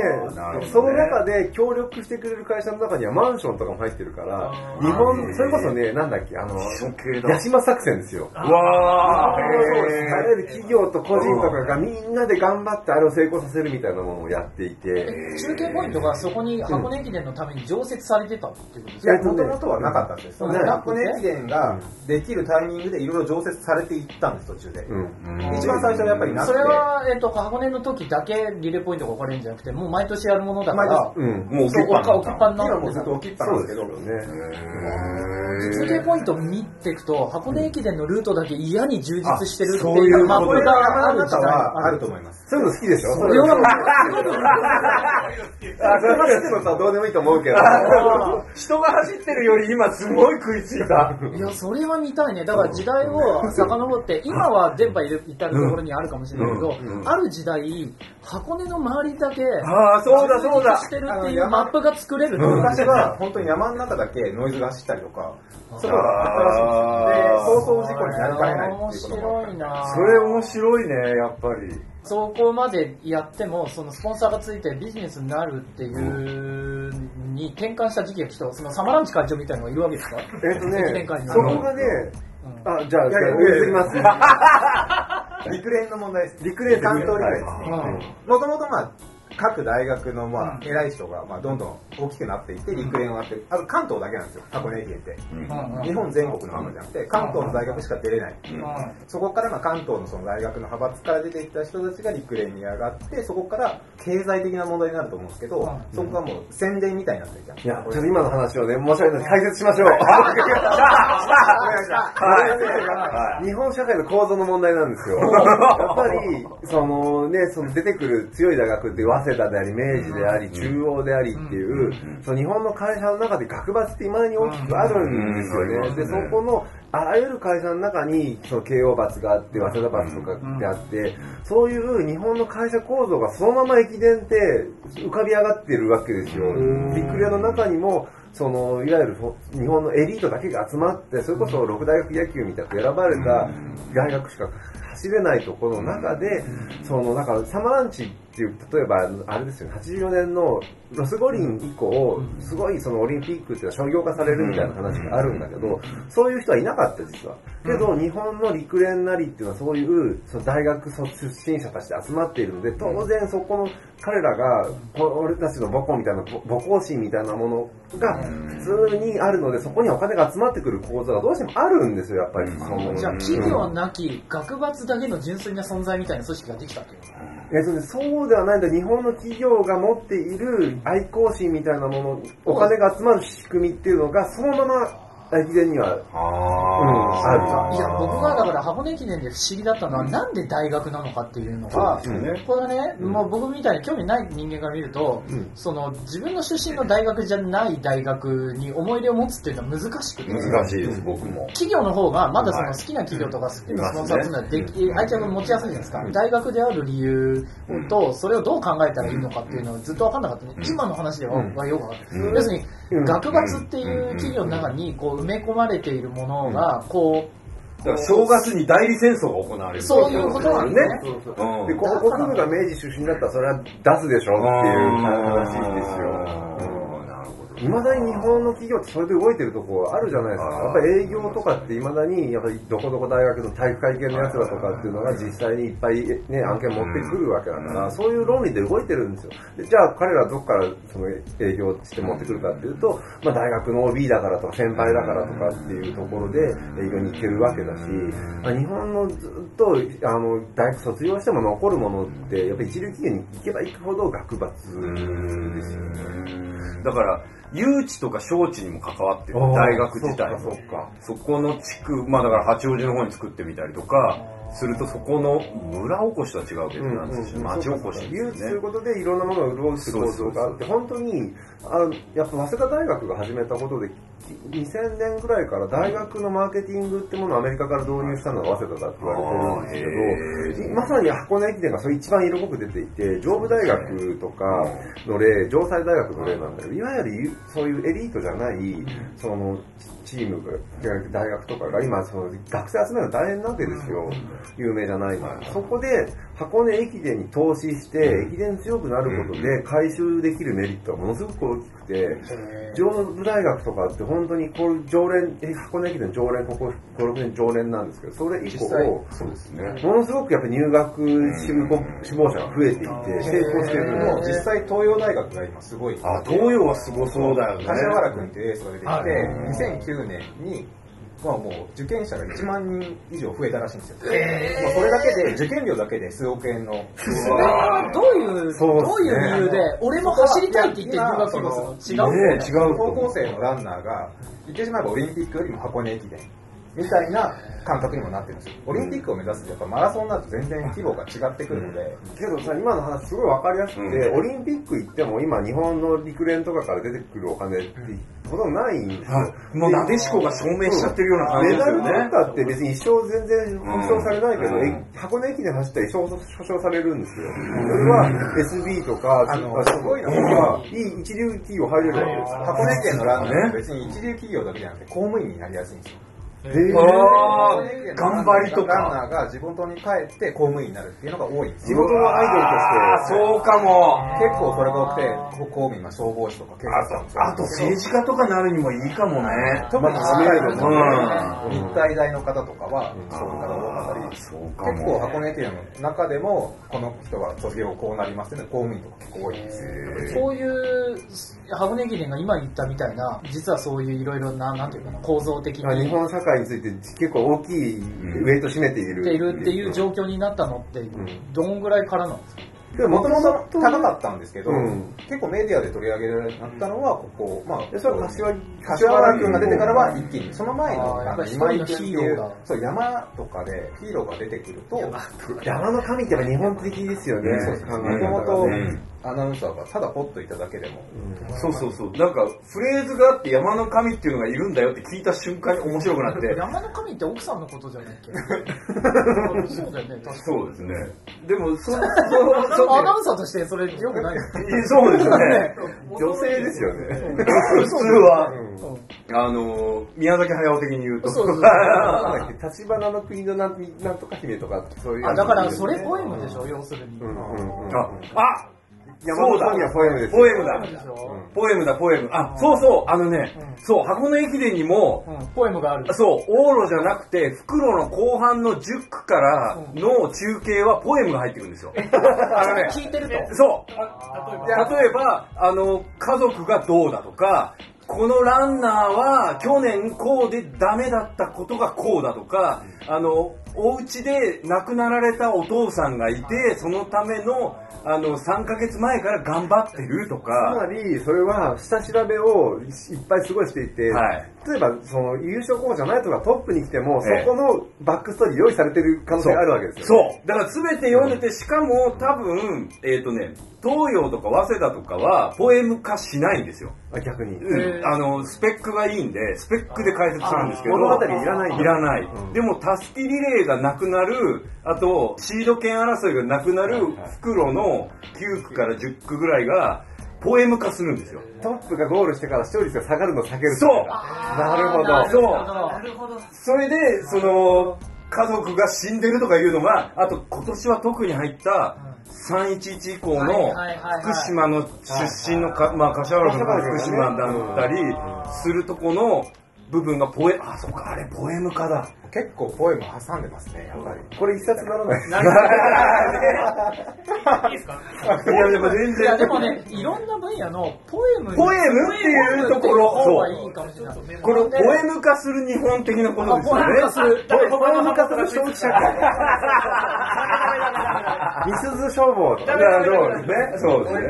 その中で協力してくれる会社の中にはマンションとかも入ってるから、日本、それこそね、なんだっけ、あの、系八島作戦ですよ。うわー、そうへあらゆる企業と個人とかがみんなで頑張ってあれを成功させるみたいなものをやっていて、中継ポイントがそこに箱根駅伝のために常設されてたっていうことですか？いや、もともとはなかったんですよ。ね。箱根駅伝ができるタイミングでいろいろ常設されていったんです、途中で。うん。ー一番最初はやっぱりなくて。それ、は、えっと、箱根の時だけリレーポイントが置かれるんじゃなくて、もう毎年やるものだから、うん。もうそう置き置きっぱにな今ってもうずっと置きっぱそなんですけど、うですよね。中継ポイントを見ていくと、箱根駅伝のルートだけ嫌に充実してるってあそういういうマップがある時代はあると思います。そういうの好きでしょそれ それはあ、それまでしてもさ、どうでもいいと思うけど。人が走ってるより今すごい食いついた。いや、それは見たいね。だから時代を遡って、今は電波いる至るところにあるかもしれないけど、ある時代、箱根の周りだけ、ああ、そうだそうだ。してるっていうマップが作れる昔は本当に山の中だけノイズが走ったりとか、そこがあー新しいで、放送事故になりかねない面っていうこともあった白いなそれ面白いね、やっぱり。そこまでやっても、そのスポンサーがついてビジネスになるっていうに転換した時期が来た、そのサマランチ会長みたいなのがいるわけですか？えっとねそこがね、あ、じゃあ、じゃあ、いやいやいや移ります。陸連の問題です。陸連関東陸連です。もともとまあ、各大学のまあ偉い人がまあどんどん大きくなっていって陸連をやってる。あと関東だけなんですよ、箱根駅伝って。日本全国の話じゃなくて、関東の大学しか出れない。そこからまあ関東のその大学の派閥から出てきた人たちが陸連に上がって、そこから経済的な問題になると思うんですけど、そこがもう宣伝みたいになってるじゃん。いや、ちょっと今の話をね、申し訳ない解説しましょう。はい日本社会の構造の問題なんですよ。やっぱり、そのね、その出てくる強い大学って早稲田であり、明治であり、中央でありっていう、その日本の会社の中で学閥って未だに大きくあるんですよね。で、そこの、あらゆる会社の中に、その慶応閥があって、早稲田閥とかってあって、そういう日本の会社構造がそのまま駅伝って浮かび上がってるわけですよ。陸連の中にも、そのいわゆるそ日本のエリートだけが集まって、それこそ六大学野球みたく選ばれた大学しか走れないところの中で、そのなんかサマランチっていう、例えばあれですよね、84年のロス五輪以降、すごいそのオリンピックっていうのは商業化されるみたいな話があるんだけど、そういう人はいなかった実は。けど、日本の陸連なりっていうのはそういうその大学卒出身者たちで集まっているので、当然そこの彼らが、こ俺たちの母校みたいな、母校心みたいなものが普通にあるので、そこにはお金が集まってくる構造がどうしてもあるんですよ、やっぱり。じゃあ企業なき学閥だけの純粋な存在みたいな組織ができたっていうえっとね、そうではないんだ。日本の企業が持っている愛好心みたいなもの、お金が集まる仕組みっていうのが、そのまま駅伝には、あある。いや、僕がだから箱根駅伝で不思議だったのは、なんで大学なのかっていうのが、これはね、もう僕みたいに興味ない人間から見ると、その自分の出身の大学じゃない大学に思い入れを持つっていうのは難しくて。難しいです、僕も。企業の方がまだその好きな企業とか好きなスポンサーっていうのはでき、愛着が持ちやすいじゃないですか。大学である理由と、それをどう考えたらいいのかっていうのはずっと分かんなかったね。今の話でははよく分かる。要するに、学閥っていう企業の中にこう埋め込まれているものが、こう、だから正月に代理戦争が行われる。そういうことなんですね。うんで、こ国部が明治出身だったら、それは出すでしょっていう話ですよ。いまだに日本の企業ってそれで動いてるとこあるじゃないですか。やっぱり営業とかっていまだに、やっぱりどこどこ大学の体育会系のやつらとかっていうのが実際にいっぱいね、案件持ってくるわけだから、そういう論理で動いてるんですよ。でじゃあ彼らどっからその営業して持ってくるかっていうと、まあ大学の OB だからとか先輩だからとかっていうところで営業に行けるわけだし、まあ日本のずっとあの大学卒業しても残るものって、やっぱり一流企業に行けば行くほど学閥ですよね。だから、誘致とか招致にも関わってる。大学自体そそこの地区、まあだから八王子の方に作ってみたりとか、するとそこの村おこしとは違うけど、なんですよ町おこし誘致。することでいろんなものを潤す構造があって、本当に、あやっぱ早稲田大学が始めたことで、2000年ぐらいから大学のマーケティングってものをアメリカから導入したのが早稲田だって言われてるんですけど、まさに箱根駅伝がそれ一番色濃く出ていて、上武大学とかの例、城西大学の例なんだけど、いわゆるそういうエリートじゃない、その、チームが、大学とかが今、その学生集めるの大変なわけですよ。有名じゃないから。そこで、箱根駅伝に投資して、駅伝強くなることで回収できるメリットがものすごく大きくて、上武大学とかって本当にこう常連、え箱根駅伝常連、ここ5、6年常連なんですけど、それ以降、そうですね。ものすごくやっぱり入学志望志望者が増えていて、成功してるもう実際東洋大学が今すごい。あ、東洋はすごそうだよね。柏原君ってエースが出てきて、2009年に、まあもう受験者が1万人以上増えたらしいんですよ。まあそれだけで、受験料だけで数億円の。それはどういう、そうどういう理由で、俺も走りたいって言って入学するの違う、ね。違うと。高校生のランナーが、言ってしまえばオリンピックよりも箱根駅伝。みたいな感覚にもなってるんですよ。オリンピックを目指すとやっぱマラソンになると全然規模が違ってくるので、けどさ、今の話すごいわかりやすくて、オリンピック行っても今日本の陸連とかから出てくるお金ってほとんどないんですよ。もうなでしこが証明しちゃってるような感じメダルですよね。とかって別に一生全然保証されないけど、え箱根駅伝走ったら一生保証されるんですよ。それは SB とか、あのあすごいのが、いい一流企業入れるわけですよ。箱根県のランナーは別に一流企業だけじゃなくて公務員になりやすいんですよ。へー。頑張りとか。ランナーが地元に帰って公務員になるっていうのが多い。地元のアイドルとして、そうかも。結構それが多くて、公務員は消防士とか警察官あと政治家とかなるにもいいかもね。特に北海道うん。の日体大の方とかは、そういう方多かったり、そうか結構も。箱根駅伝の中でも、この人は卒業こうなりますね、公務員とか結構多いんですよ。そういう箱根駅伝が今言ったみたいな実はそういういろいろななんていうかな構造的に。日本社会について結構大きいウェイト占めている。っているっていう状況になったのってどんぐらいからなんですか？もともと高かったんですけど、うん。結構メディアで取り上げられたのは、ここ、まあ、でそれは柏木柏原君が出てからは一気に、その前のあーやっぱり今井君っていうヒーローが、そう、山とかでヒーローが出てくると、山の神ってやっぱ日本的ですよね。もともとねアナウンサーがただポッといただけでも、そうそうそう。なんか、フレーズがあって山の神っていうのがいるんだよって聞いた瞬間に面白くなって。山の神って奥さんのことじゃないっけ？そうだよね確かそうですね。でも、そ、そ、にそ、アナウンサーとしてそれよくないよそうですね。女性ですよね。普通は、うんあの、宮崎駿的に言うと。そうそうそうなんだっけ、立花の国のなんなんとか姫とか、そういうあだからそれポエムでしょ要するにうんうんうん。あ、あ山の神はポエムですよ。ポエムだ。ポエムだ、ポエム。あ、そうそう、あのね、うんそう、箱根駅伝にも、うん。ポエムがある。そう、往路じゃなくて、袋の後半の10区からの中継はポエムが入ってくるんですよ。あのね、聞いてると。そう、例えば、あの、家族がどうだとか、このランナーは去年こうでダメだったことがこうだとか、あの、お家で亡くなられたお父さんがいて、そのための、あの、3ヶ月前から頑張ってるとつか、まり、それは下調べをいっぱいすごいしていて、はい例えば、その優勝候補じゃないとかトップに来ても、ええそこのバックストーリー用意されてる可能性があるわけですよ、ね。そう。だから全て読んでて、しかも多分、えっ、とね、東洋とか早稲田とかは、ポエム化しないんですよ。あ逆に。うんあの、スペックがいいんで、スペックで解説するんですけど、物語いらないいらない。うんでも、たすきリレーがなくなる、あと、シード権争いがなくなる袋の9区から10区ぐらいが、ポエム化するんですよ。トップがゴールしてから視聴率が下がるのを避けるそうなるほど。そう。なるほどそれで、その、家族が死んでるとかいうのが、あと今年は特に入った311以降はいの福島の出身のか、まあ柏原君が福島だったりするとこの部分がポエ、あ、そっか、あれポエム化だ。結構ポエム挟んでますね、やっぱり。これ一冊ならない。いいですか？いや、でも全いやで然。もねいろんな分野のポエム。にポエムっていうところ。ポエムっていう方がいいかもしれない。これ、ポエム化する日本的なことですよね。あポエム化する。ポエポエム化する消費者。会。ミスズ消防とか。そうですね。そうポエムで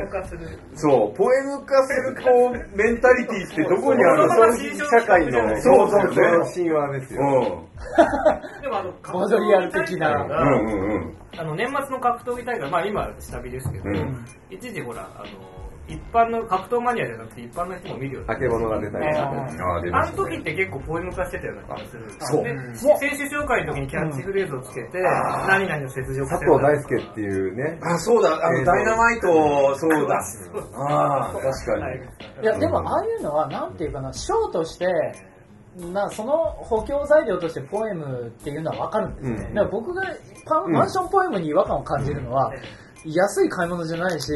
すポエム化するこう、メンタリティってどこにあるの？消費社会のそう。そう。そう神話ですよ。うでもあのボドリアル的なん。うんうんうん。あの年末の格闘技大会、まあ今下火ですけど、うん一時ほらあの一般の格闘マニアじゃなくて一般の人も見るようになあけぼのが出たりとか。ああ、出あましたねの時って結構ポエム化してたような気がする。そうで選手紹介の時にキャッチフレーズをつけて、何々の雪辱佐藤大輔っていうね。あ、そうだ、あの、えーダイナマイト、そうだ。ああ、確かに。いやでもああいうのはなんていうかなショーとしてなその補強材料としてポエムっていうのは分かるんですね、うん。だから僕がパマンションポエムに違和感を感じるのは、安い買い物じゃないし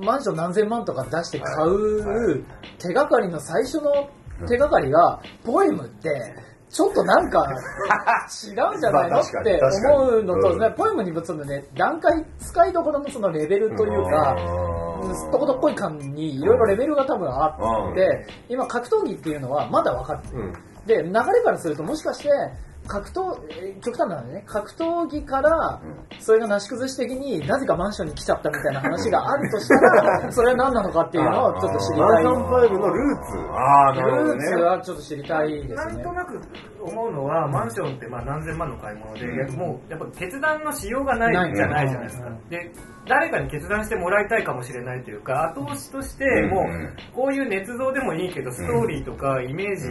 マンション何千万とか出して買う手がかりの最初の手がかりがポエムってちょっとなんか違うんじゃないの？って思うのと、うん。ねポエムにもそのね段階使いどころのそのレベルというか、すっとことっこい感にいろいろレベルが多分あって、今格闘技っていうのはまだ分かってる。うん。で、流れからするともしかして、格闘、えー極端なのね、格闘技から、それがなし崩し的になぜかマンションに来ちゃったみたいな話があるとしたら、それは何なのかっていうのをちょっと知りたい。マンションファイブのルーツ。ああ、なるほどルーツね。はちょっと知りたいですねなんと。なく思うのは、マンションってまあ何千万の買い物で、もうやっぱ決断のしようがないじゃないじゃないですか。で、誰かに決断してもらいたいかもしれないというか、後押しとして、もうんう、こういう捏造でもいいけど、ストーリーとかイメージ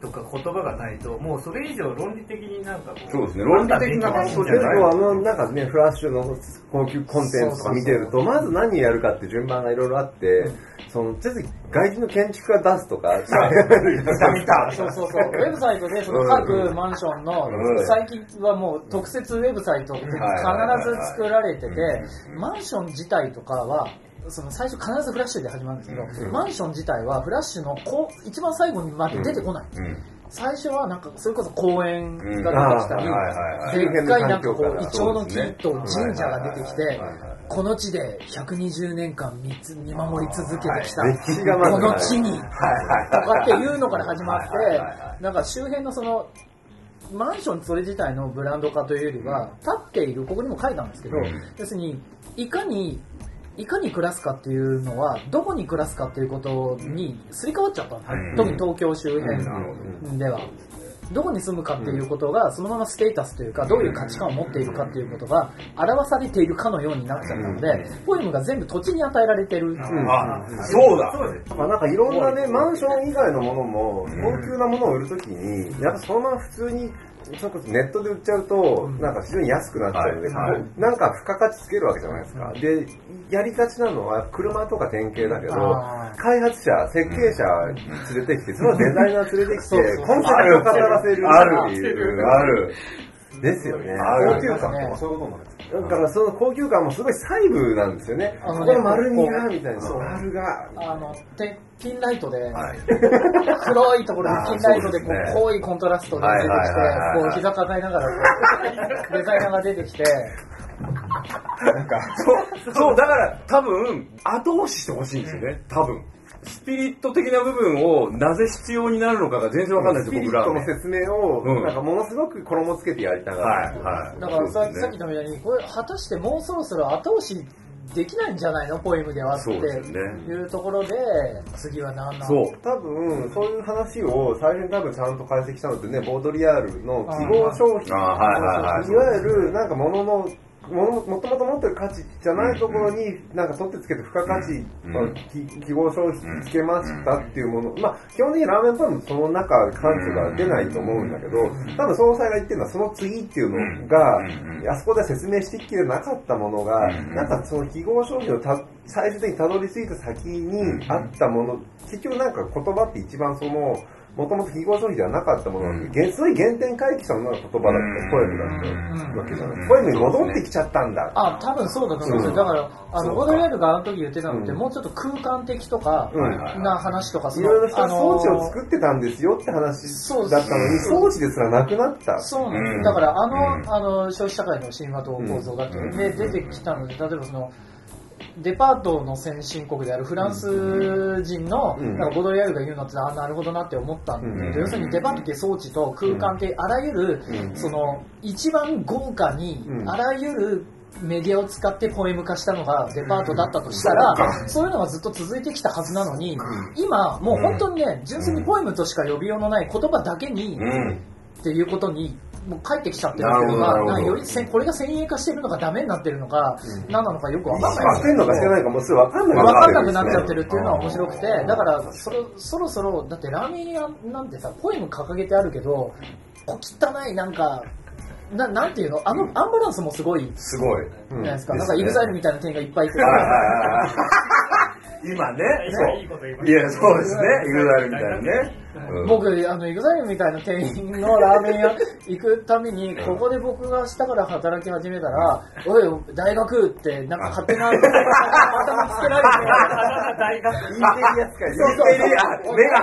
とか言葉がないと、もうそれ以上論理理的になんかこう、そうですね。論理的な発想じゃない。結構あの、なんかね、フラッシュの高級コンテンツとか見てると、まず何やるかって順番がいろいろあって、その、とりあえず外人の建築家出すとか、見 たそうそうそう。ウェブサイトでその各マンションのうん、最近はもう特設ウェブサイトって必ず作られてて、マンション自体とかは、その最初必ずフラッシュで始まるんですけど、マンション自体はフラッシュのこう一番最後にまで出てこない。うん最初はなんかそれこそ公園が出てきたり、でっかいなんかこうイチョウの木と神社が出てきてこの地で120年間見つ見守り続けてきた、この地に、とかっていうのから始まって、なんか周辺のその、マンションそれ自体のブランド化というよりは、立っている、ここにも書いたんですけどうん、要するに、いかに、いかに暮らすかっていうのは、どこに暮らすかっていうことにすり替わっちゃったん特に東京周辺では。どこに住むかっていうことが、そのままステータスというか、どういう価値観を持っているかっていうことが、表されているかのようになっちゃったので、ポエムが全部土地に与えられてる。あそうだ。まあなんかいろんなね、マンション以外のものも、高級なものを売るときに、やっぱそのまま普通に、それこそネットで売っちゃうと、なんか非常に安くなっちゃうので、はい。はい。なんか付加価値つけるわけじゃないですか。で、やりがちなのは車とか典型だけどあ、開発者、設計者連れてきて、そのデザイナー連れてきて コンセプトを語らせるある。あるですよね。高級感とかそういうこともね。だからその高級感もすごい細部なんですよね。あのねここの丸みが、みたいな。そう丸が。あの、てピンライトで、はい 黒いところにピンライトで濃いコントラストで出てきてこう膝抱えながら デザイナーが出てきて、なんか、そう、そう、だから多分、後押ししてほしいんですよね、多分。スピリット的な部分をなぜ必要になるのかが全然わかんないですよ、僕らは、スピリットのね。説明を、うんなんかものすごく衣つけてやりたがはい、る。はい。だからさ,、っきのみたいに、これ果たしてもうそろそろ後押しできないんじゃないの、ポエムではっていうところで、次は何なのそう。多分、そういう話を最初に多分ちゃんと解析したのってね、ボードリアールの記号商品。はいはいはいいわゆる、なんか物の、ものもともと持ってる価値じゃないところに、なんか取ってつけて付加価値、うん。き記号消費つけましたっていうもの、まあ、基本的にラーメンパンもその中、感情が出ないと思うんだけど、多分総裁が言ってるのはその次っていうのが、うん。あそこで説明してきれなかったものが、うん。なんかその記号消費のた最終的にたどり着いた先にあったもの、結局なんか言葉って一番その、もともと記号消費ではなかったものなん。で、すごい原点回帰したものが言葉だった。り、ポエムだった。りわけじゃない。ポエムに戻ってきちゃったんだ。あ、多分そうだと思うんですよ。だから、あの、ボードレールがあの時言ってたのって、うん。もうちょっと空間的とか、うん。な話とか、そいろいろした装置を作ってたんですよって話そうだったのに、装置ですらなくなった。そうなんです、うん。だからあの、うん。あの消費社会の神話と構造が、出てきたので例えばそのデパートの先進国であるフランス人の、うん。なんかボドリアールが言うのってあなるほどなって思ったんだけど、うん。要するにデパートって装置と空間ってあらゆる、うん。その一番豪華に、うん。あらゆるメディアを使ってポエム化したのがデパートだったとしたら、そういうのがずっと続いてきたはずなのに、今もう本当にね純粋にポエムとしか呼びようのない言葉だけに、うん。っていうことにもう帰ってきちゃってるっていうのがよりせこれが先鋭化してるのかダメになってるのか、何なのかよく分かんない。してんのかしてないのかもうすぐ分かんない分かんなくなっちゃってるっていうのは面白くてだからそろそろそろだってラーメン屋なんてさポエム掲げてあるけど小汚いなんかななんていうの？あのアンバランスもすごいじすごい。ゃないですか、うんなんかイグザイルみたいな店がいっぱいいて 今ね、そう。いや、そうですね。イグザイルみたいにね。うん僕、あの、エグザイルみたいな店員のラーメン屋行くために、ここで僕が下から働き始めたら、おい、大学って、なんか勝手な頭つけられて、大学インテリ扱い。そうそうそうメガ、メガ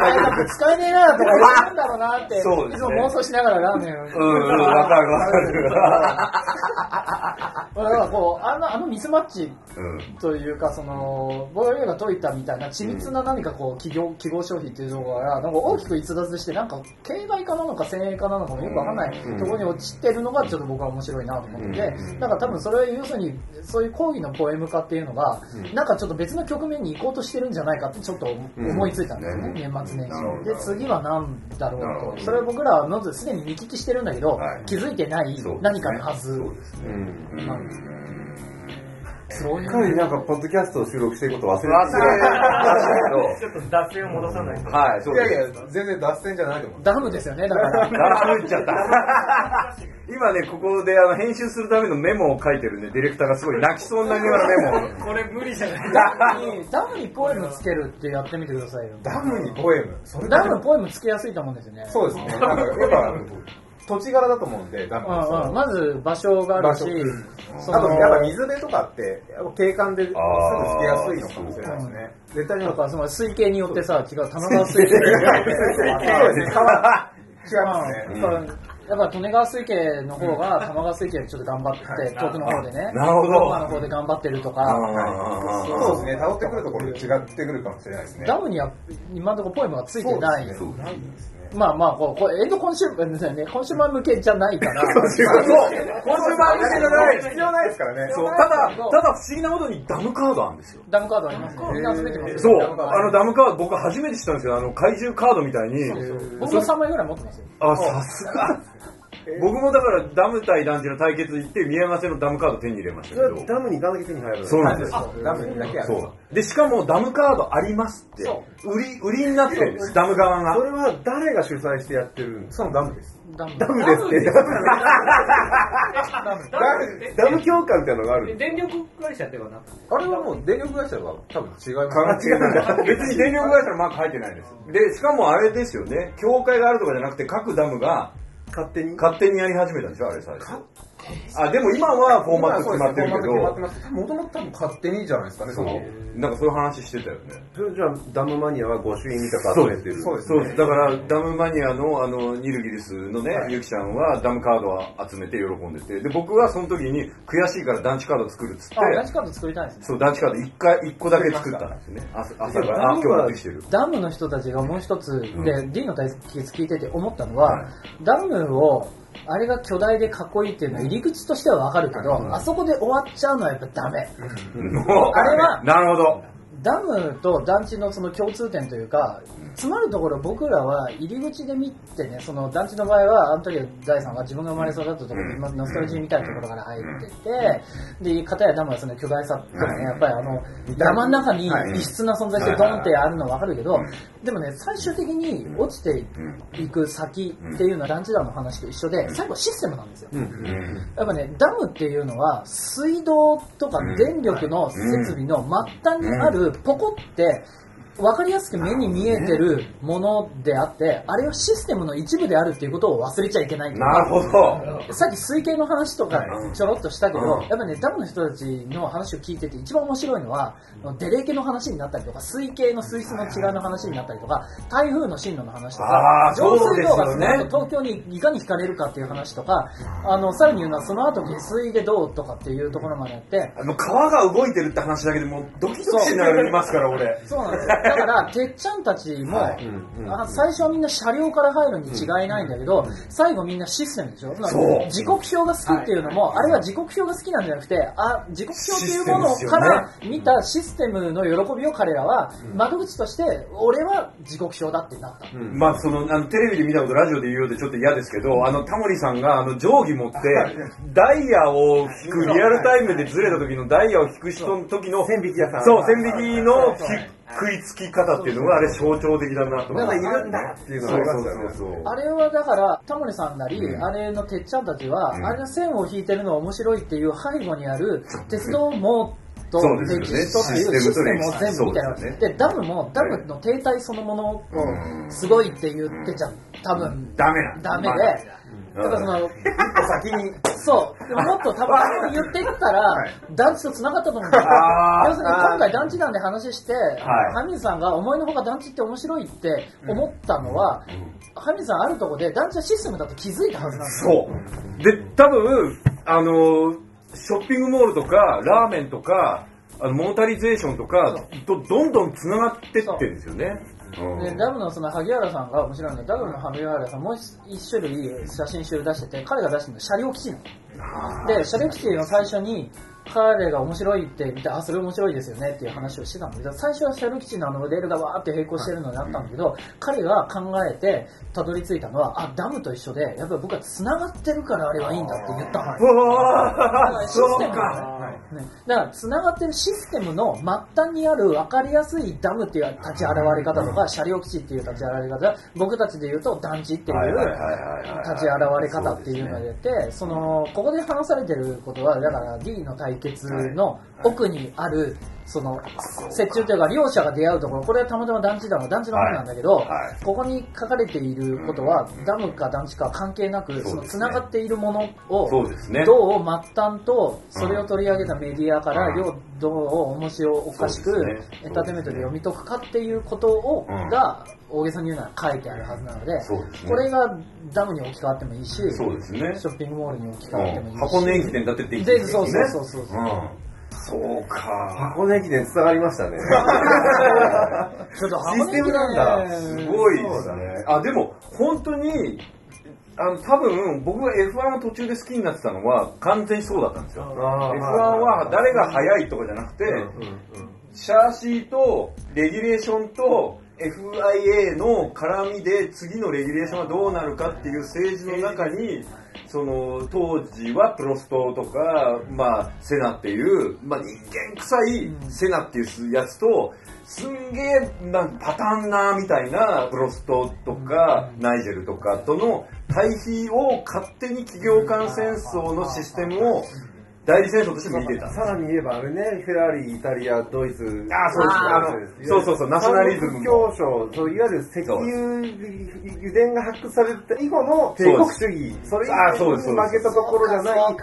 大学使えねえなとか言われるんだろうなって、いつも妄想しながらラーメンを。うんわかるわかる。だからこう、あの、あのミスマッチうん。というか、その、ボードゲームが解いたみたいな緻密な何かこう、企業、記号消費っていうところが、なんか大きく逸脱して、なんか、形骸化なのか先鋭化なのかもよくわかんないうん。ところに落ちてるのがちょっと僕は面白いなと思ってて、うん。だから多分それは要するに、そういう講義のポエム化っていうのが、うん。なんかちょっと別の局面に行こうとしてるんじゃないかってちょっと思いついたんですよね、うん。年末年始。で、次は何だろうと。それは僕らはすでに見聞きしてるんだけど、はい。気づいてない何かのはずなんそっかりなんか、ポッドキャストを収録していること忘れて忘れましちょっと脱線を戻さないと。はい、そうです。いやいや、全然脱線じゃないと思う。ダムですよね、だから。あー、言っちゃった。今ね、ここであの編集するためのメモを書いてるね、ディレクターがすごい泣きそうになりながらメモを。これ無理じゃないダムに、ダムにポエムつけるってやってみてくださいよ。ダムにポエム。ダムポエムつけやすいと思うんですよね。そうですね。土地柄だと思うんで、ダムうんのうん、まず場所があるし場、そのあと、やっぱ水辺とかって、やっぱ景観ですぐつけやすいのかもしれないですね。絶対にやっぱその水系によってさ、違う、玉川水系。そうですね。川違いますね。うんやっぱ利根川水系の方が玉川水系よりちょっと頑張って、遠くの方でね、なるほどの方で頑張ってるとか、そうですね。辿ってくるところで違ってくるかもしれないですね。ダムには今のところポエムがついてない。そうですね。まあまあ、こうこれエンドコンシューマー、ね、コンシューマー向けじゃないから。そう、今週番組じゃない。必要ないですからね。そう、ただ、ただ不思議なことにダムカードあるんですよ。ダムカードありますね。みんな集めてますよ。そう、あのダムカード僕初めて知ったんですよ。あの怪獣カードみたいに。僕も3枚ぐらい持ってますよ。あ、さすが。僕もだからダム対団地の対決行って宮山線のダムカード手に入れましたけど。ダムに行かなきゃ手に入るそうなんです。ダムにだけある。そう。で、しかもダムカードありますって、売り、売りになってるんです、ダム側がそ。れは誰が主催してやってるんです？かそのダムです。ダム。ダムですって。ダム。ダム教官みたいなのがあるんです電力会社ではなくて。あれはもう電力会社は多分違います。関係ない。別に電力会社のマーク入ってないです。で、しかもあれですよね、協会があるとかじゃなくて各ダムが勝手に？勝手にやり始めたんでしょ、あれ最初。あ、でも今はフォーマット決まってるけど、もともと多分勝手にじゃないですかね、そ。なんかそういう話してたよね。それじゃあダムマニアは御朱印みたく集めてるそうです。そうです。だから、ダムマニアの、あの、ニルギリスのね、ゆきちゃんはダムカードを集めて喜んでて、で、僕はその時に悔しいから団地カード作るっつって、あ、ダチカード作りたいですね。そう、団地カード1回、1個だけ作ったんですよね。朝朝から、あ、今日持ってきてる。ダムの人たちがもう一つ、ん。で、D の対決聞いてて思ったのは、はい。ダムを、あれが巨大でかっこいいっていうのは入り口としてはわかるけど、あそこで終わっちゃうのはやっぱダメ。あれは なるほど。ダムと団地のその共通点というか、詰まるところ僕らは入り口で見てね、その団地の場合は、あの時大さんが自分が生まれ育ったところ、今ノスタルジーみたいなところから入ってて、で、片やダムはその巨大さとかね、やっぱりあの、山の中に異質な存在してドンってあるのはわかるけど、でもね、最終的に落ちていく先っていうのは団地団の話と一緒で、最後はシステムなんですよ。やっぱね、ダムっていうのは、水道とか電力の設備の末端にあるポコって、分かりやすく目に見えてるものであって、あれはシステムの一部であるっていうことを忘れちゃいけない。なるほど。さっき水系の話とかちょろっとしたけど、うんやっぱね、ダムの人たちの話を聞いてて一番面白いのは、デレ系の話になったりとか、水系の水質の違いの話になったりとか、台風の進路の話とあかー、上水道がね東京にいかに引かれるかっていう話とか、あの、さらに言うのはその後下水でどうとかっていうところまでやって、あの、川が動いてるって話だけでもうドキドキしながら見ますから、俺。そうなんですよ。だから、てっちゃんたちも、はい。あ最初はみんな車両から入るに違いないんだけど、最後みんなシステムでしょ？そう。時刻表が好きっていうのも、あれは時刻表が好きなんじゃなくて、あ、時刻表っていうものから見たシステムの喜びを彼らは、窓口として、俺は時刻表だってなった。まあ、その、あの、テレビで見たこと、ラジオで言うようでちょっと嫌ですけど、あの、タモリさんが、あの、定規持って、ダイヤを引く、リアルタイムでずれた時のダイヤを引く人の時の、千匹屋さん。そう、千匹のひ食いつき方っていうのが、あれ象徴的だなと思って。まだいるんだっていうのがありますよね。そうそうそうあれはだから、タモリさんなり、あれのてっちゃんたちは、うん。あれの線を引いてるのは面白いっていう背後にある、鉄道網とそうですよね。歴史とっていうシステムを全部見てるわけそうですで、ダムも、ダムの停滞そのものをうん。すごいって言ってちゃ多分、ダメなんだ。ダメで、まあだからその、一歩先に。そう、でももっと多分言ってったら、団地と繋がったと思うんで要するに今回団地団で話して、い。ハミンさんが思いのほか団地って面白いって思ったのは、ハミンさんあるところで団地はシステムだと気づいたはずなんですよ。そう。で、多分、あの、ショッピングモールとか、ラーメンとか、あのモータリゼーションとかとどんどん繋がってってるんですよね。う。ん。でダムのその萩原さんが面白いのはダムの萩原さんもう一種類写真集出してて彼が出してるのは車両基地なので、シャレキティの最初に、彼が面白いって見て、あ、それ面白いですよねっていう話をしてたんだけど、最初はシャルキチのあのレールがわーって並行してるのにあったんだけど、彼が考えてたどり着いたのは、あ、ダムと一緒で、やっぱり僕は繋がってるからあれはいいんだって言ったの。うわーシステムそうか。がね。ねだから、繋がってるシステムの末端にある分かりやすいダムっていう立ち現れ方とか、車両基地っていう立ち現れ方、僕たちで言うと団地っていう立ち現れ方っていうのが出て、その、ここで話されてることは、だから D の対決の奥にある、その、折衷というか、両者が出会うところ、これはたまたま団地だの、団地の方なんだけど、ここに書かれていることは、ダムか団地か関係なく、その繋がっているものを。どう末端とそれを取り上げたメディアからどう面白おかしくエンターテインメントで読み解くかっていうことをうん。が大げさに言うなら書いてあるはずなのでこれがダムに置き換わってもいいしシそうですね。ョッピングモールに置き換わってもいいし箱根駅伝だってって言ってでそうそうそうそうそううん。そうか。箱根駅伝伝わりましたね。ちょっとシステムなんだすごいですね。あ、でも、本当に、あの、多分、僕が F1 を途中で好きになってたのは、完全にそうだったんですよ。あー F1 は誰が速いとかじゃなくて、シャーシーとレギュレーションと FIA の絡みで次のレギュレーションはどうなるかっていう政治の中に、その当時はプロストとか、まあ、セナっていう、まあ、人間臭いセナっていうやつと、すんげえパターンなみたいなプロストとか、ナイジェルとかとの対比を勝手に企業間戦争のシステムを代理戦争として見てた。さらに言えばあれね、フェラーリ、イタリア、ドイツ。あそうですそうそうそうナショナリズムも教書、そういわゆる石油油田が発掘された以後の帝国主義。それあそうですに負けたところじゃない石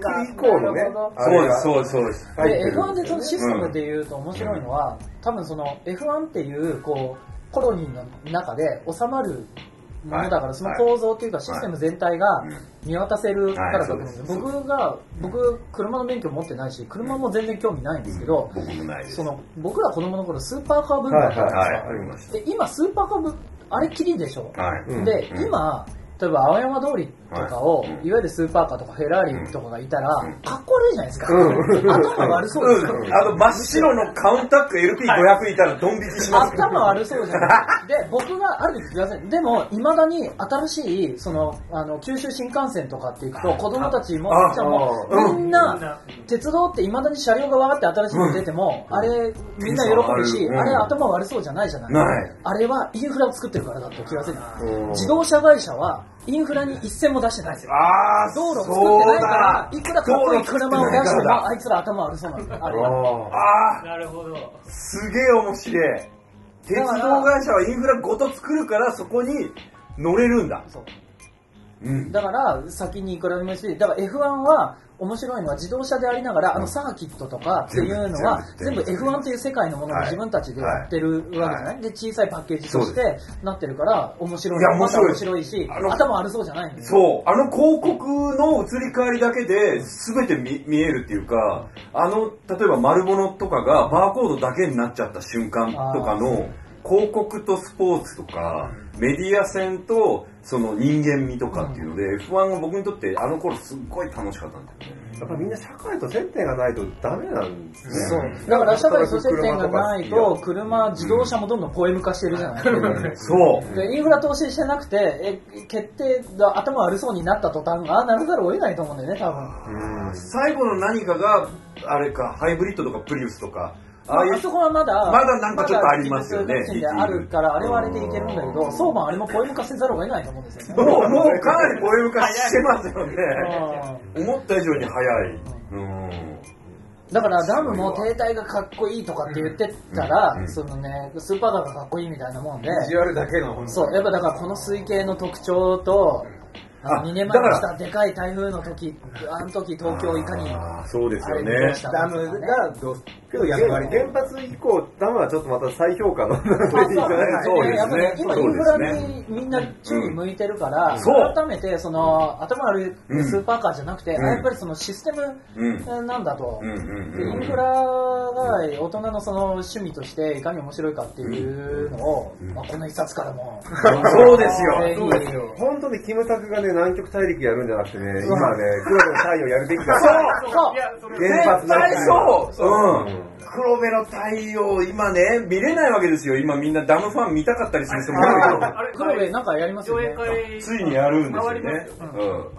か油以降のね。そうです、そうです、そうです。で入ってる F1 でそのシステムで言うと面白いのは、多分その F1 っていうこうコロニーの中で収まるものだから、はいその構造っていうかシステム全体が見渡せるからだと思うんです僕が僕車の免許持ってないし車も全然興味ないんですけど、僕もないです。その僕ら子供の頃スーパーカー文化だったんですよ、で今スーパーカー文あれっきりでしょ、で、うん。今例えば青山通りとかを、はい。うんいわゆるスーパーカーとかフェラーリとかがいたら、うん。かっこ悪いじゃないですか、頭悪そうですよ、あの、真っ白のカウンタック LP500 いたらドン引きします。よ。頭悪そうじゃない。で僕がある時気がせんでもいまだに新しいそのあの九州新幹線とかって行くと子供たちもちゃんもあみんな鉄道っていまだに車両が分かって新しいの出ても、あれみんな喜ぶし、うん。あれ頭悪そうじゃないじゃない、ない。あれはインフラを作ってるからだって気がせんうん。自動車会社はインフラに一銭も出してないんですよ。あー、道路を作ってないからいくらかっこいい車を出してもあいつら。頭悪そうなんだあれは。ああなるほど。ー、すげえ面白い。鉄道会社はインフラごと作るからそこに乗れるんだ。そううん。だから先にいくらでもし、だから F1 は面白いのは自動車でありながら、あのサーキットとかっていうのは全部全部 F1 っていう世界のものをはい。自分たちでやってるわけじゃない、で、小さいパッケージとしてなってるから面白い。いや面面白い。白いし、頭悪そうじゃないんですそう、あの広告の移り変わりだけで全て見見えるっていうか、あの、例えば丸物とかがバーコードだけになっちゃった瞬間とかの広告とスポーツとか、メディア戦とその人間味とかっていうので、F1 は僕にとってあの頃すっごい楽しかったんだよね。やっぱみんな社会と接点がないとダメなんですね。そう。だから社会と接点がないと、車、自動車もどんどんポエム化してるじゃないそう。でインフラ投資してなくて、え決定が頭悪そうになった途端、ああ、ならざるを得ないと思うんだよね、多分。最後の何かが、あれか、ハイブリッドとかプリウスとか、ああいうあそこはまだ、まだなんかちょっとありますよねあるから、あれはあれでいけるんだけど、相場あれもポエム化せざるを得ないと思うんですよね。もう、もうかなりポエム化してますよね。うん思った以上に早い。うん。だからダムも停滞がかっこいいとかって言ってたら、うんそのね、スーパーカーがかっこいいみたいなもんで、ビジュアルだけのそう、やっぱだからこの水系の特徴と、ああ2年前にだか来たでかい台風の時、あの時東京いかに、そうですよあれねダムがどうけど役割原発以降、ダムはちょっとまた再評価の。あそうそうです今インフラにみんな注意向いてるから、そう改めてその頭悪いスーパーカーじゃなくて、うん。やっぱりそのシステうん。ムなんだと。イうんンフラが大人のその趣味としていかに面白いかっていうのを、まあ、この一冊からも、そうですよ。本当にキムタクがね、南極大陸やるんじゃなくてね、今ね、黒部の太陽やるべきだ。そうそれ原発なし絶対そうう。んうん黒部の太陽、今ね、見れないわけですよ。今みんなダムファン見たかったりする人もいるけど。あれ黒部なんかやりますよね上映会ついにやるんですよね回りますよ。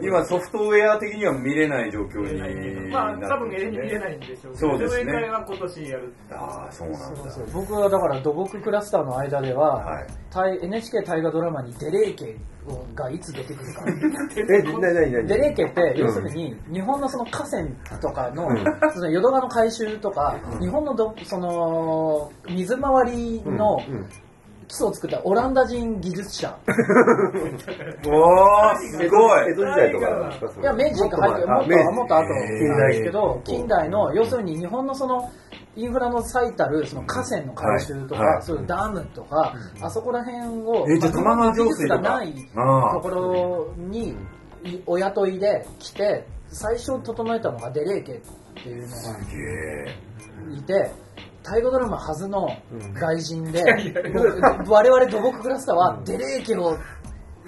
うん。今ソフトウェア的には見れない状況にまあ、な多分見れないんでしょうけどそうですね上映会は今年やる。ああ、そうなんだ。僕はだから土木クラスターの間では、はい大 NHK 大河ドラマにデレー家がいつ出てくるかえ、なになに？デレー家って要するに日本のその河川とかの,、その淀川の改修とか、日本のどその水回りの基礎を作ったオランダ人技術者、おー、すごい。江戸時代とかいや明治が入ってもっともっと後ですけど近代の要するに日本のそのインフラの最たるその河川の改修とか、はい。はい。そういうダムとか、あそこら辺を、えじゃ玉川上技術水とか。がないところにいお雇いで来て最初整えたのがデレー家っていうのが。すげえ。いて大河ドラマはずの外人で、僕我々土木クラスターはデレー家を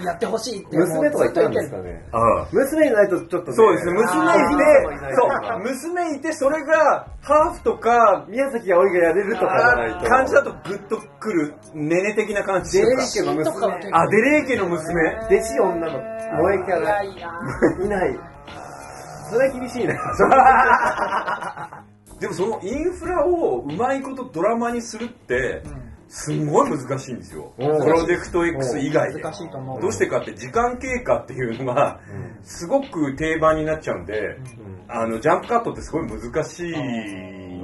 やってほしいって娘とかいたんですかね。ああ。娘いないとちょっとね。そうですね、娘いてそう、娘いて、それが、ハーフとか、宮崎葵がやれるとかじゃないと。感じだとグッとくる、ネネ的な感じデレー家の娘。構あ、デレー家の娘。弟子女の萌えキャラ。いない。それは厳しいな。でもそのインフラをうまいことドラマにするって、すんごい難しいんですよ。プうんロジェクト X 以外で。難しいと思うどうしてかって時間経過っていうのが、すごく定番になっちゃうんで、あの、ジャンプカットってすごい難しい。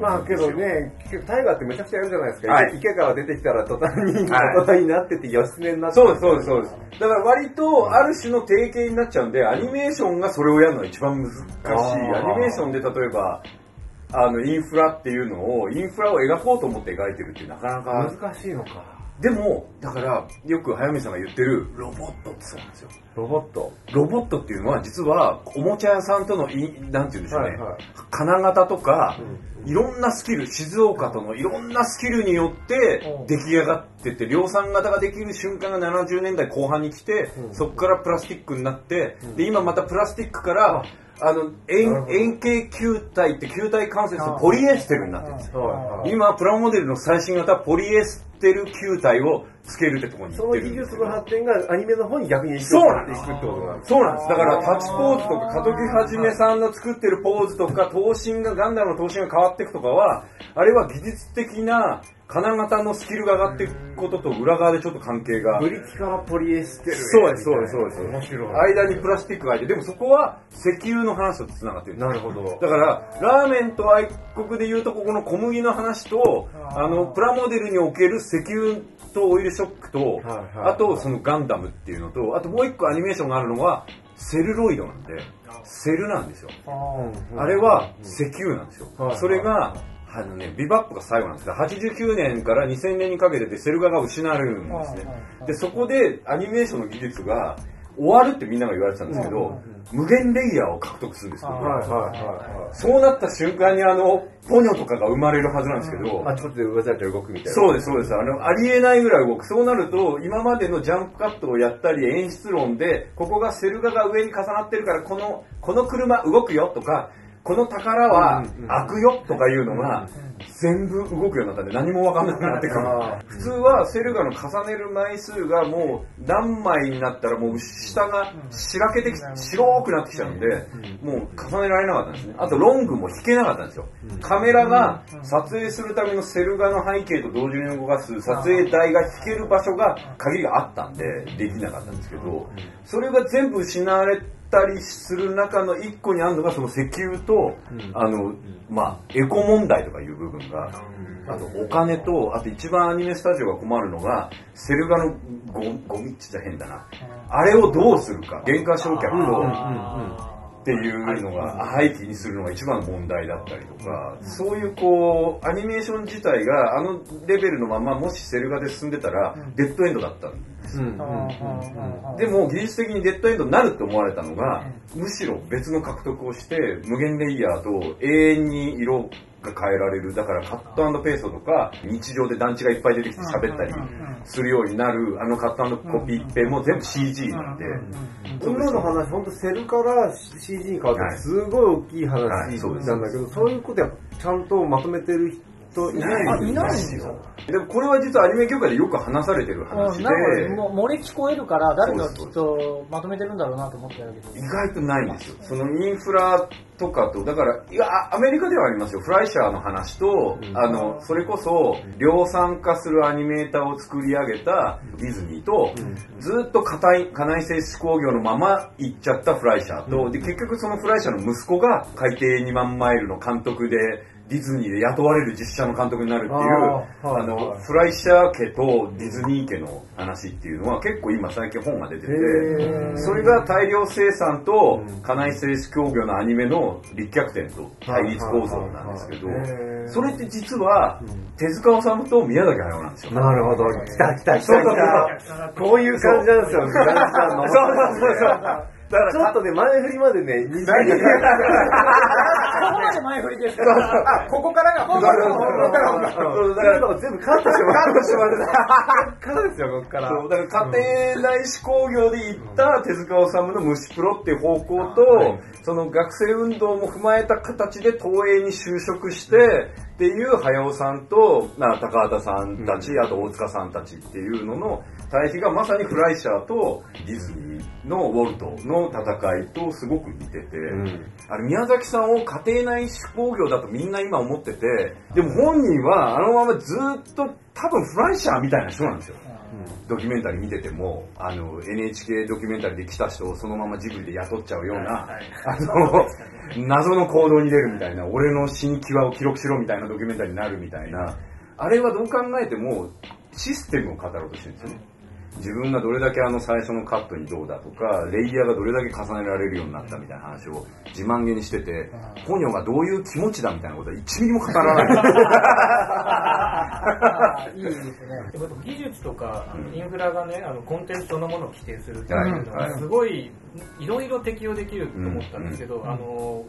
まあけどね、タイガーってめちゃくちゃやるじゃないですか。はい池川出てきたら途端にはい大人になってて義経になってそうです、そうです、そうです。だから割とある種の定型になっちゃうんで、アニメーションがそれをやるのが一番難しい。アニメーションで例えば、あの、インフラっていうのを、インフラを描こうと思って描いてるってなかなか、難しいのか。でも、だから、よく早見さんが言ってる、ロボットってそうなんですよ。ロボット。ロボットっていうのは、実は、おもちゃ屋さんとのい、なんて言うんでしょうね、はいはい。金型とか、うん。いろんなスキル、静岡とのいろんなスキルによってうん。出来上がってって、量産型ができる瞬間が70年代後半に来て、うん。そこからプラスチックになって、で、今またプラスチックから、あの、円円形球体って球体関節のポリエステルになってるんですよ。今、プラモデルの最新型ポリエステル球体をつけるってところにその技術の発展がアニメの方に逆に影響そうなんですしていくってことなんですそうなんです。だから、タッチポーズとか、門木はじめさんの作ってるポーズとか、頭身が、ガンダムの頭身が変わっていくとかは、あれは技術的な金型のスキルが上がっていくことと裏側でちょっと関係が。ブリキからポリエステルへそうです、そうです、そうです。面白い。間にプラスチックが入って、でもそこは石油の話と繋がってるなるほど。だから、ラーメンと愛国で言うと、ここの小麦の話と、あの、プラモデルにおける石油とオイルショックと、はいはいあと、そのガンダムっていうのと、あともう一個アニメーションがあるのは、セルロイドなんで、セルなんですよ。うんあれは石油なんですよはい。それが、あのね、ビバップが最後なんですが、89年から2000年にかけてでセル画が失われるんですね。で、そこでアニメーションの技術が終わるってみんなが言われてたんですけど、無限レイヤーを獲得するんですよ。はいはいはそうなった瞬間にあの、ポニョとかが生まれるはずなんですけど。あちこちで動かれて動くみたいな。そうです、そうです。あの、ありえないぐらい動く。そうなると、今までのジャンプカットをやったり、演出論で、ここがセル画が上に重なってるから、この、この車動くよとか、この宝は開くよとかいうのが、全部動くようになったんで何もわかんなくなってくる。あ。普通はセル画の重ねる枚数がもう何枚になったらもう下がしらけてき、白くなってきちゃうん。で、もう重ねられなかったんですね。あとロングも引けなかったんですよ。カメラが撮影するためのセル画の背景と同時に動かす撮影台が引ける場所が限りがあったんでできなかったんですけど、それが全部失われたりする中の一個にあるのがその石油と、あの、まあ、エコ問題とかいう部分が、あとお金と、あと一番アニメスタジオが困るのが、セル画のゴゴミっちゃ変だな。あれをどうするか、原価償却と、っていうのが廃棄にするのが一番の問題だったりとか、そういうこう、アニメーション自体があのレベルのままもしセル画で進んでたら、デッドエンドだったんでですよ。うんでも技術的にデッドエンドになるって思われたのが、むしろ別の獲得をして、無限レイヤーと永遠に色が変えられる。だからカットペーストとか、日常で団地がいっぱい出てきて喋ったりするようになる、あのカットコピーペも全部 CG なんで。今の話、本当セルから CG に変わって、すごい大きい話なんだけど、そういうことやちゃんとまとめてる人いないいないんですよ。でもこれは実はアニメ業界でよく話されてる話で、なんかも漏れ聞こえるから、誰がきっとまとめてるんだろうなと思ってるけど。意外とないんですよ。そのインフラとかと、だから、いや、アメリカではありますよ。フライシャーの話と、うんあの、それこそ、量産化するアニメーターを作り上げたディズニーと、ずっと家内家内製紙工業のまま行っちゃったフライシャーと、で、結局そのフライシャーの息子が海底2万マイルの監督で、ディズニーで雇われる実写の監督になるっていう、あの、はいフライシャー家とディズニー家の話っていうのは結構今最近本が出ててそれが大量生産とうん家内製紙工業のアニメの立脚点と対立構造なんですけどそれって実は手塚治虫と宮崎駿なんですよ。なるほど。来た来た来た来た。こういう感じなんですよ。そうそうそうそう。だからちょっとね、前振りまでね、2回かここまで前振りですか？ら。ここからが本番の本番のそうだから全部カットしてもらう。カットしてもらう。からですよ、ここから。そう、だから家庭内視工業で行った手塚治虫の虫プロっていう方向と、はいその学生運動も踏まえた形で東映に就職して、っていう早尾さんと、な高畑さんたち、あと大塚さんたちっていうのの対比がまさにフライシャーとディズニーのウォルトの戦いとすごく似てて、うんあれ宮崎さんを家庭内手工業だとみんな今思ってて、でも本人はあのままずっと多分フライシャーみたいな人なんですよ。ドキュメンタリー見てても、あの、NHK ドキュメンタリーで来た人をそのままジブリで雇っちゃうような、あの、謎の行動に出るみたいな、俺の死に際を記録しろみたいなドキュメンタリーになるみたいな、あれはどう考えてもシステムを語ろうとしてるんですよね。自分がどれだけあの最初のカットにどうだとか、レイヤーがどれだけ重ねられるようになったみたいな話を自慢げにしてて、ポニョがどういう気持ちだみたいなことは1ミリも語らない。いいですね。技術とかインフラがね、あのコンテンツそのものを規定するってはいいうのはすごいいろいろ適用できると思ったんですけど、あの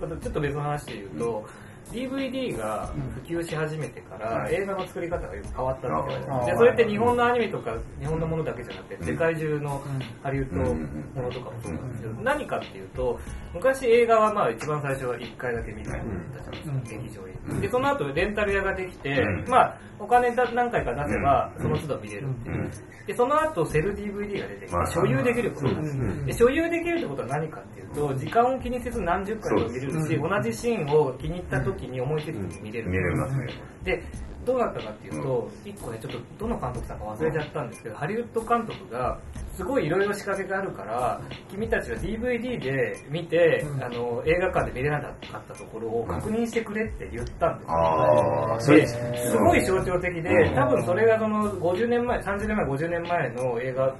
またちょっと別の話で言うと、DVD が普及し始めてから、映画の作り方が変わったんですでそれって日本のアニメとか日本のものだけじゃなくて世界中のハリウッドものとかもそうなんですけど何かっていうと昔映画はまあ一番最初は1回だけ見るようになったじゃないですか劇場に。でその後レンタル屋ができてうん。まあお金だ何回か出せばその都度見れるっていう。でその後セル DVD が出てきまあて所有できること。なんです。よで所有できるってことは何かっていうと時間を気にせず何十回も見れるし同じシーンを気に入った時に思い切って見れる見れますね。でどうなったかっていうと、一個ねちょっとどの監督さんか忘れちゃったんですけど、ハリウッド監督がすごいいろいろ仕掛けがあるから君たちは DVD で見て、あの映画館で見れなかったところを確認してくれって言ったんですよ、あーですごい象徴的で多分それがその50年前30年前50年前の映画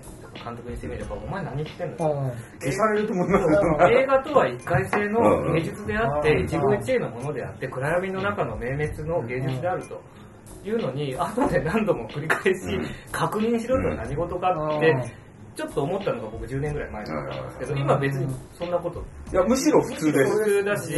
監督にしてみればお前何言ってんの？消されると思います映画とは一回性の芸術であって、うん一期一会のものであって、暗闇の中の明滅の芸術であると。いうのに、後で何度も繰り返し確認しろとは何事かってうん、ちょっと思ったのが僕10年ぐらい前だったんですけど、今別にそんなこと。いや、むしろ普通です。普通だし、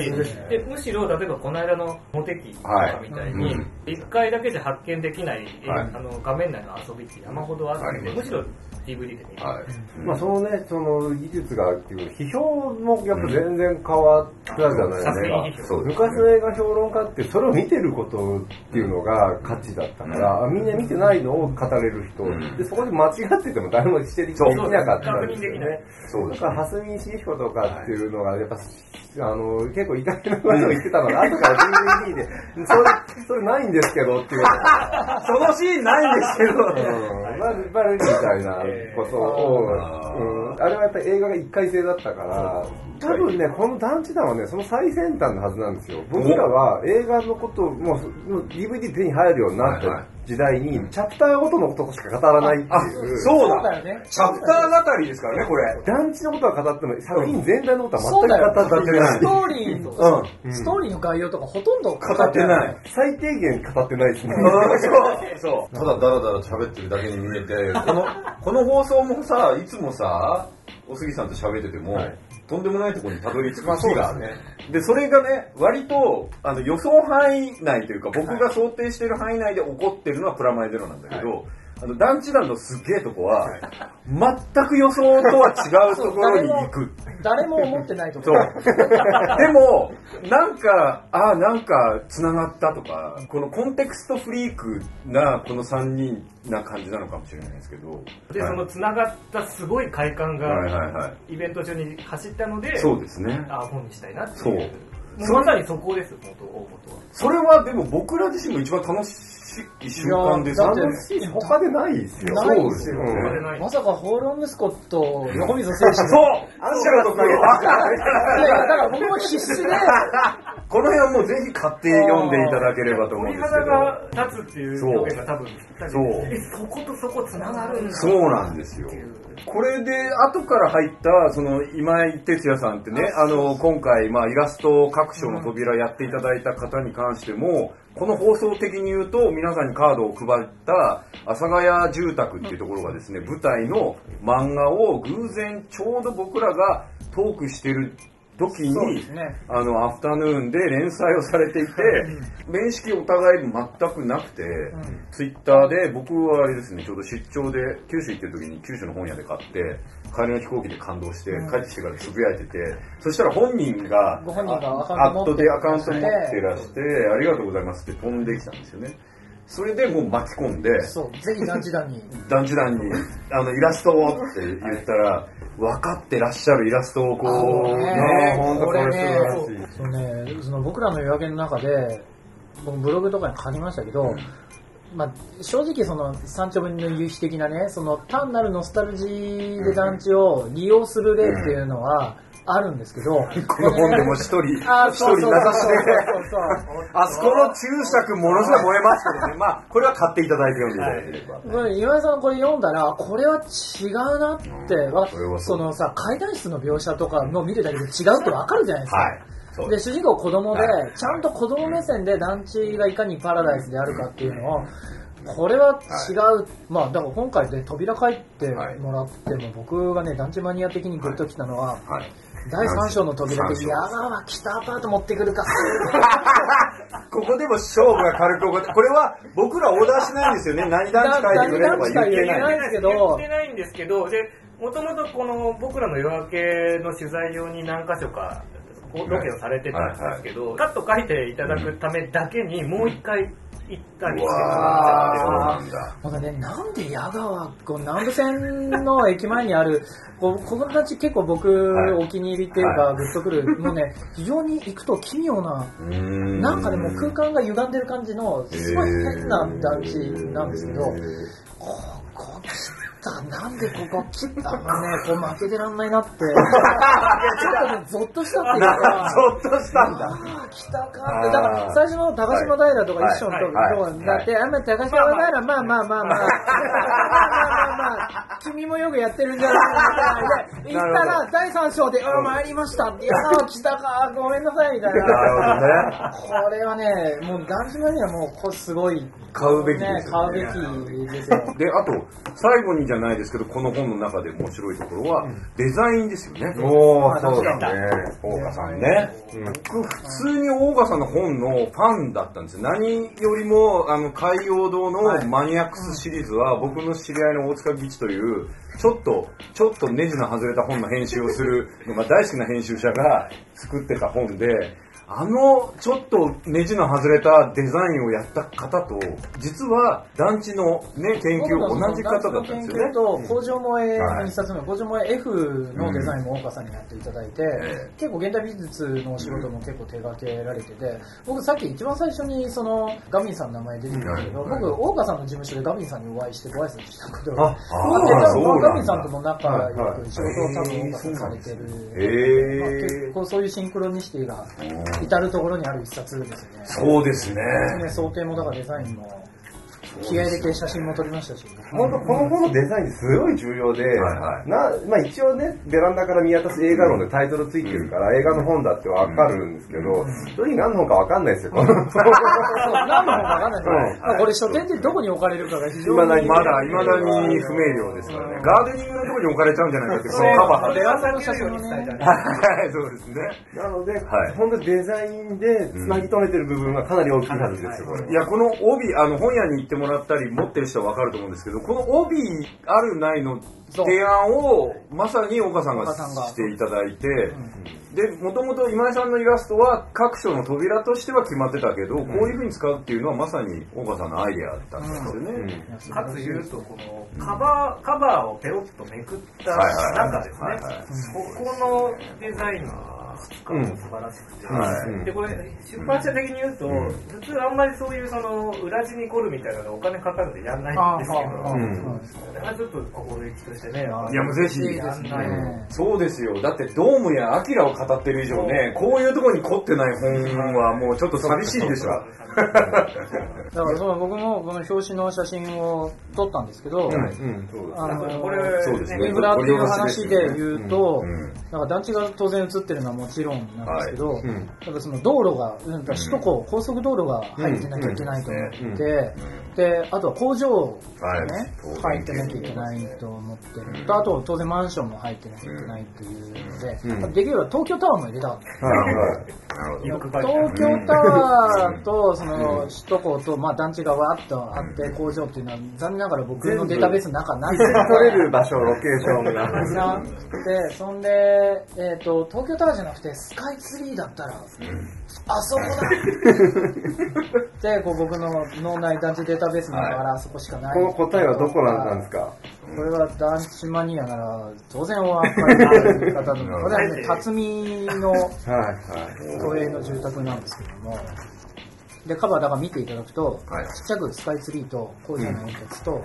でむしろ例えばこの間のモテキとかみたいにはいうん、一回だけじゃ発見できない、えはい。あの画面内の遊びって山ほどあって、むしろ DVD で見る。はい。まあそのね、その技術がっていう、批評もやっぱ全然変わったじゃないですか。昔の映画評論家ってそれを見てることっていうのが価値だったから、あみんな見てないのを語れる人、んでそこで間違ってても誰も指摘できなかったんですよね。そうですだから、蓮見茂彦とかっていうのが、やっぱ、あの、結構意外なことを言ってたのが、後から DVD で、それ、それないんですけどっていう。そのシーンないんですけど。うん、バルバルみたいなことを、うん、あれはやっぱり映画が一回性だったから、多分ね、この団地団はね、その最先端のはずなんですよ。僕らは映画のことを、もう、もう DVD 手に入るようになっはいはい。た時代に、チャプターごとのことしか語らないってあいう。、そうだそうだよね。チャプター語りですからね、これ。団地のことは語っても、作品全体のことは全く語ってないス。トーリーの、うん。ストーリーの概要とかほとんど語語ってない。最低限語ってないですね。そう そう。ただダラダラ喋ってるだけに見えて、この、この放送もさ、いつもさ、お杉さんと喋ってても、はいとんでもないところにたどり着く日がある。ねで、それがね、割と、あの、予想範囲内というか、僕が想定している範囲内で起こってるのはプラマイゼロなんだけど、あの、団地団のすっげえとこは、全く予想とは違うところに行く。誰も思ってないとこそ。でも、なんか、ああ、なんか、繋がったとか、このコンテクストフリークな、この3人な感じなのかもしれないですけど。で、はいその繋がったすごい快感が、はいはいはい。イベント中に走ったので、そうですね。ああ、本にしたいなっていう。そうまさにそこです、元、大元は。それはでも僕ら自身も一番楽しい瞬間ですいやだって楽しい他でないですよ。ないですよまさかホーロン息子と横溝選手。そう。が。アンシャラとかいやいや、だから僕も必死で、この辺はもうぜひ買って読んでいただければと思うん鳥ですけ肌ど。が立つっていう表現が多分そう。え、そことそこ繋がるんだ。そうなんですよ。これで、後から入った、その、今井哲也さんってね、あの、今回、まあ、イラスト各所の扉やっていただいた方に関しても、この放送的に言うと、皆さんにカードを配った、阿佐ヶ谷住宅っていうところがですね、舞台の漫画を偶然、ちょうど僕らがトークしてる時に、ね。あの、アフタヌーンで連載をされていて、面識お互い全くなくて、ツイッターで僕はあれですね、ちょうど出張で九州行ってる時に九州の本屋で買って、帰りの飛行機で感動して、帰ってきてからつぶやいてて、そしたら本人が、ご本人がアカウントでアカウント持ってらして、ありがとうございますって飛んできたんですよね。それでもう巻き込んで、そう、ぜひ団地団に。団地団に、あの、イラストをって言ったら、分かってらっしゃるイラストをこう、ねね、本当これ。そうね、その僕らの夜明けの中で、僕ブログとかに書きましたけど、まあ、正直その三丁目の夕日的なね、その単なるノスタルジーで団地を利用する例っていうのはあるんですけど、この本でも一人、一人名指しで、そうそうあそこの注釈ものすごい燃えますけどね。まあ、これは買っていただいて読んでいただければ。井さんこれ読んだらこれは違うなって、わこれはそのさ階段室の描写とかの見るだけで違うってわかるじゃないですか、はい。で主人公子供で、ちゃんと子供目線で団地がいかにパラダイスであるかっていうのをこれは違う、まあだから今回で扉書いてもらっても、僕がね団地マニア的にグッときたのは、はい。第3章の扉で三章。矢川北アパート持ってくるか。ここでも勝負が軽く起こって、これは僕らオーダーしないんですよね。何段階でくれとか言ってない。ですけど。言ってないんですけど、で、もともとこの僕らの夜明けの取材用に何箇所かロケをされてたんですけど、カット書いていただくためだけにもう一回行ったりしてうわーそうなんだ。まだね、なんで矢川、こう南武線の駅前にある、こうここたち結構僕、はいお気に入りっていうか、グッとくる、もうね、非常に行くと奇妙な、なんかね、もう空間が歪んでる感じの、すごい変な団地なんですけど、ここ来た、なんでここ来たのね、こう負けてらんないなって、ちょっとね、ゾッとしたっていうか、そっとしたんだ。あー来たかって、だから最初の高島平とか一緒のとこはいろになって、あんまり高島平、まあまあまあまあ、まあまあまあまあ、君もよくやってるんじゃないみたいな。で、行ったら第3章で、あ、参りました。いやー、来たか、ごめんなさい、みたいな。なるこれはね、もう団地マニアもこれすごい。買うべきですね。買よねうべきですよ。で、あと、最後にじゃないですけど、この本の中で面白いところは、デザインですよね。おー、そうだね。大岡さんね。僕、普通に大岡さんの本のファンだったんですよ。何よりも、あの、海洋堂のマニアックスシリーズは、僕の知り合いの大塚義地という、ちょっと、ちょっとネジの外れた本の編集をするのが大好きな編集者が作ってた本で、あの、ちょっとネジの外れたデザインをやった方と、実は団地のね、研究同じ方だったんですよね。と工場萌えの一冊目、工場萌え F のデザインも大川さんにやっていただいて、え結構現代美術のお仕事も結構手掛けられてて、僕さっき一番最初にそのガビンさんの名前出てきたけど、はい。僕大川さんの事務所でガビンさんにお会いしてご挨拶したことがああって、ガビンさんとも仲良く仕事を多分大川さんされてる。結構そういうシンクロニシティが至るところにある一冊ですよね。そうですね。ね想定もだからデザインも気合い入れて写真も撮りましたし。本当この本のデザインすごい重要で、はいなまあ、一応ね、ベランダから見渡す映画論でタイトルついてるから、映画の本だってわかるんですけど、正直何の本かわかんないですよ。この そう何の本かわかんないですよ。これ書店でどこに置かれるかが非常に。まだ、まだ、未だに不明瞭ですからね。ガーデニングのところに置かれちゃうんじゃないかって、このカバー。ベランダの写真を伝えたね。はい、そうですね。なので、はい本当にデザインで繋ぎ止めてる部分がかなり大きいはずですよ、これ。いや、この帯、あの、本屋に行ってもらったり、持ってる人はわかると思うんですけど、この帯あるないの提案を、まさに岡さんが岡さんがしていただいて、で、もともと今井さんのイラストは各所の扉としては決まってたけど、こういう風に使うっていうのはまさに岡さんのアイデアだったんですよね。かつ言うと、このカバー、カバーをペロッとめくった中ですね。はいはい、ここのデザインが質感も素晴らしくて、はい。で、これ、出版社的に言うと、普通あんまりそういうその、裏地に凝るみたいなのお金かかるんでやんないんですけど、あうん。これはちょっと心意気としてね、いや、もうぜひ。ね。そうですよ。だって、ドームやアキラを語ってる以上ね、こういうところに凝ってない本はもうちょっと寂しいでしょ。だからその僕もこの表紙の写真を撮ったんですけど、うん。あのこれ、ね。インフラっていう話で言うと、うんなんか団地が当然映ってるのはもちろんなんですけど、い。うん。なんかその道路が、うん首都高、高速道路が入ってなきゃいけないと思って、で、あとは工場がね、はい。入ってなきゃいけないと思ってる。と、あと当然マンションも入ってなきゃいけないっていうので、できれば東京タワーも入れたかった。東京タワーとその首都高と、まあ、団地がわーっとあって工場っていうのは残念ながら僕のデータベースの中ない。んです取れる場所、ロケーションが。なくてそんで、えー、と東京タワーじゃなくてスカイツリーだったら、あそこだ。でこう僕の脳内団地データベースの中からあそこしかない、この答えはどこなんですか？これは団地マニアなら当然お分かりになる方のこれはね辰巳のはい、はい。都営の住宅なんですけども、で、カバーだから見ていただくと、はい。ちっちゃくスカイツリーと工事の煙突と、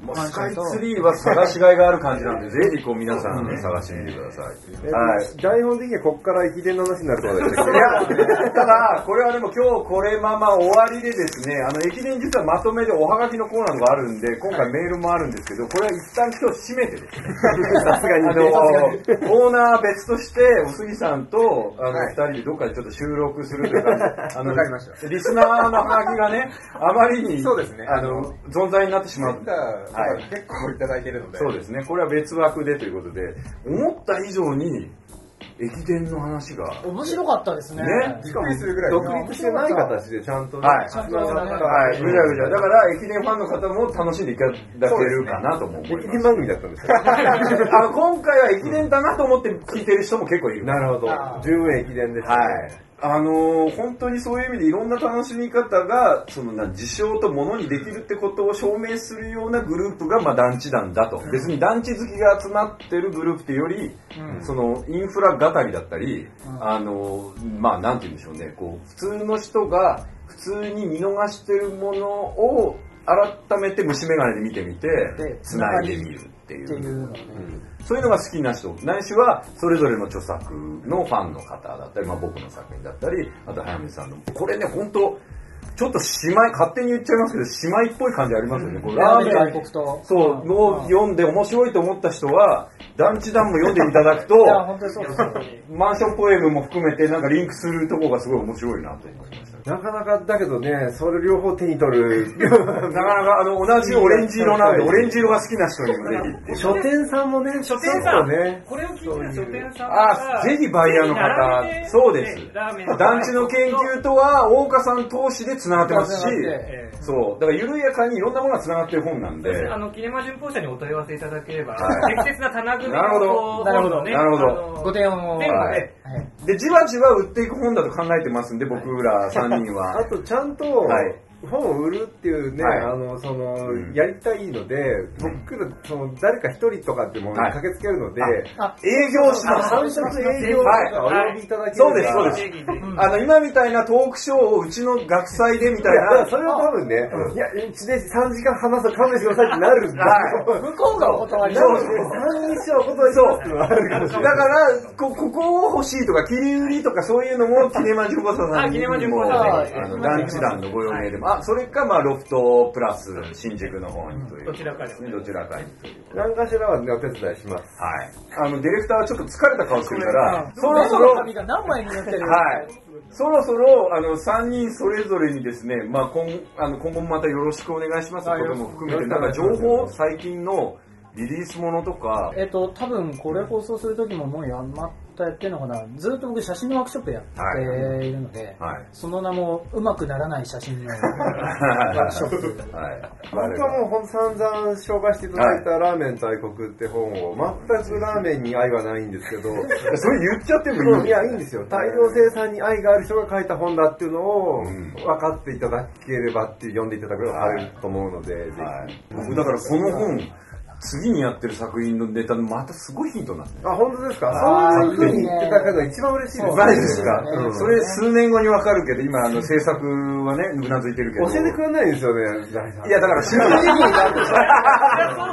もうスカイツリーは探しがいがある感じなんで、ぜひこう皆さん探してみてください。はい。台本的にはここから駅伝の話になるところですいや、ただ、これはでも今日これまま終わりでですね、あの、駅伝実はまとめでおはがきのコーナーがあるんで、今回メールもあるんですけど、これは一旦今日締めてですね。さすがに。あの、コーナー別として、おすぎさんと、あの、二人でどっかでちょっと収録するというか、あの、わかりましたリスナーのはがきがね、あまりに、そうですねあの、存在になってしまう。はい、結構いただいてるので。そうですね。これは別枠でということで、思った以上に、駅伝の話が、面白かったですね。ねびっくりするぐらい。独立してない形でちゃんとね、はいちゃんとねはい、ぐちゃぐちゃ。だから、駅伝ファンの方も楽しんでいただけるかなとも思います。駅伝番組だったんですよ。あの、今回は駅伝だなと思って聞いてる人も結構いる。なるほど十分駅伝ですね。はい。あのー本当にそういう意味でいろんな楽しみ方が、そのな、事象と物にできるってことを証明するようなグループが、まあ団地団だと。別に団地好きが集まってるグループっていうより、その、インフラ語りだったり、あのーまあなんて言うんでしょうね、こう、普通の人が普通に見逃してるものを、改めて虫眼鏡で見てみてで、繋いでみるっていう。いうのね。そういうのが好きな人、ないしは、それぞれの著作のファンの方だったり、まあ僕の作品だったり、あと早見さんの。これね、本当ちょっと姉妹、勝手に言っちゃいますけど、姉妹っぽい感じありますよね。これラーメン外国と。そう、の読んで面白いと思った人は、団地団も読んでいただくと。マンションポエムも含めてなんかリンクするところがすごい面白いなと思いました。なかなかだけどね、それ両方手に取る。なかなかあの同じオレンジ色なんで、オレンジ色が好きな人にもぜひ。書店さんもね、書店さん、ね、これを聞いてる書店さんあ、ぜひバイヤーの方、そうです。団地の研究とは、大岡さん投資で繋がってますしええそう。だから緩やかにいろんなものが繋がってる本なんで、あの、キネマ旬報社にお問い合わせいただければ、はい。適切な棚組みなるほどのなるほど。本のねなるほど。あのご提案を。全部はいではい。で、じわじわ売っていく本だと考えてますんで、僕ら3人は。あとちゃんとはい本を売るっていうね、はい。あの、そのうん、やりたいので、僕ら、その、誰か一人とかってものにはい。駆けつけるので、あ、営業します。単色営業とか。お呼びいただければ、そうですそうです。あの、今みたいなトークショーをうちの学祭でみたいな。それは多分ね、いや、うちで3時間話すと勘弁してくださいってなるんだ向こうがお断りなので、3日はお断りします。っていう。だから、こここを欲しいとか、切り売りとかそういうのも、キネマジュコさんあキネマジュコも、さん。団地団のご用命でも。あ、それか、まあ、ロフトプラス新宿の方にという。どちらかでもどちらかにという。何かしらはね、お手伝いします。はい。あの、ディレクターはちょっと疲れた顔してるから、そそろそろ、紙が何枚になってるはい。そろそろ、あの、3人それぞれにですね、まあ、今、あの、今後もまたよろしくお願いしますってことも含めて、なんか情報、最近のリリースものとか、えっと、多分これ放送する時ももうやまたやってるのかなずっと僕写真のワークショップやっているので、はい。その名もうまくならない写真のワークショップはい。僕はもうほんと散々紹介していただいたラーメン大国って本を、全くラーメンに愛はないんですけど、それ言っちゃってもいいいや、いいんですよ。大量生産に愛がある人が書いた本だっていうのをん分かっていただければっていう、読んでいただくのがあると思うので、ぜひ。はい。僕、だからこの本、次にやってる作品のネタのまたすごいヒントになってる。あ、本当ですか？そういうふうに言っていただくのが一番嬉しいです。マジですか、うんそれ数年後にわかるけど、今、あの、制作はね、うなずいてるけど。教えてくれないんですよね、大さん。いや、だから、主義的になっ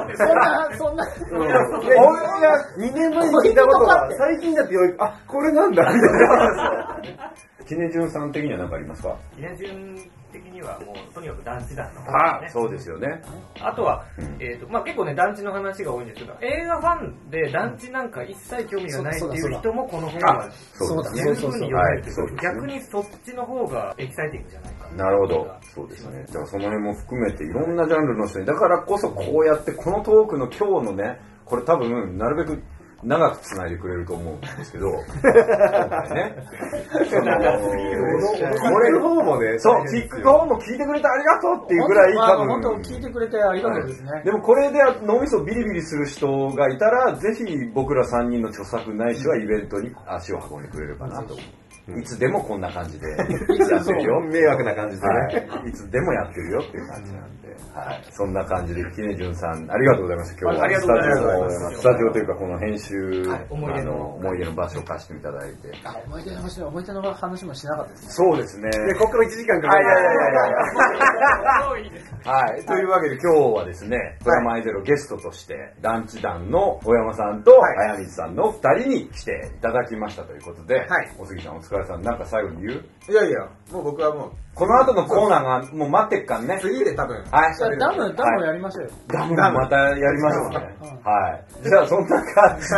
てそんなそんなうんいや、俺が2年前に聞いたことが、最近だってようやく、あ、これなんだ、みたいな。キネジュンさん的には何かありますか？記念順的にはもうとにかく団地団の方あそうですよね。あとは、うんえーとまあ、結構ね団地の話が多いんですけど映画ファンで団地なんか一切興味がないっていう人もこの本はそうだ十分に読めるはいけどそうですね逆にそっちの方がエキサイティングじゃないかなるほど。そうですね。だからその辺も含めていろんなジャンルの人に、だからこそこうやってこのトークの今日のね、これ多分なるべく長く繋いでくれると思うんですけど、今回ね。これの方もね、そう、大変ですよ聞く方も聞いてくれてありがとうっていうぐらい多分。本当聞いてくれてありがとうですね、でもこれで脳みそビリビリする人がいたら、ぜひ僕ら3人の著作ないしはイベントに足を運んでくれればなと。いつでもこんな感じで やってるよ。迷惑な感じでね。はい。いつでもやってるよっていう感じなんで。はい。そんな感じで、キネジュンさん、ありがとうございました。今日はありがとうございますスタジオ、スタジオというか、この編集、思い出のあの思い出の場所を貸していただいて。あ思い出の話思い出の話もしなかったですねそうですね。で、ここから1時間かかる。やいやいやいやいや。はい。というわけで今日はですね、プラマイゼロゲストとして、団地団の小山さんとはい綾水さんの二人に来ていただきましたということで、はいお杉さんお疲れさん、なんか最後に言う？いやいや、もう僕はもう、この後のコーナーがもう待ってっからね。次で多分、はい。じゃあダムダムやりましょうよ、ダムまたやりましょうねうん。はい。じゃあそんな感じで、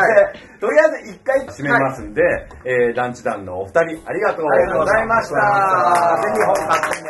とりあえず一回締めますんで、えー、団地団のお二人ありがとうございました。ありぜがとうございましたひ本買ってね。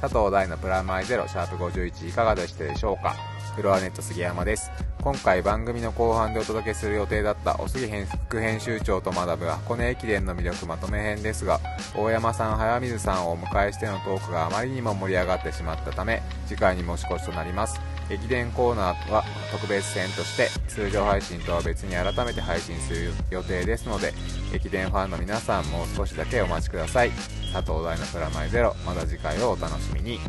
佐藤大のプラマイゼロシャープ51いかがでしたでしょうか？フロアネット杉山です。今回番組の後半でお届けする予定だったお杉編副編集長と学ぶ箱根駅伝の魅力まとめ編ですが、大山さん、早水さんをお迎えしてのトークがあまりにも盛り上がってしまったため、次回に持ち越しとなります。駅伝コーナーは特別編として通常配信とは別に改めて配信する予定ですので、駅伝ファンの皆さんもう少しだけお待ちください。佐藤大のプラマイゼロ、また次回をお楽しみに。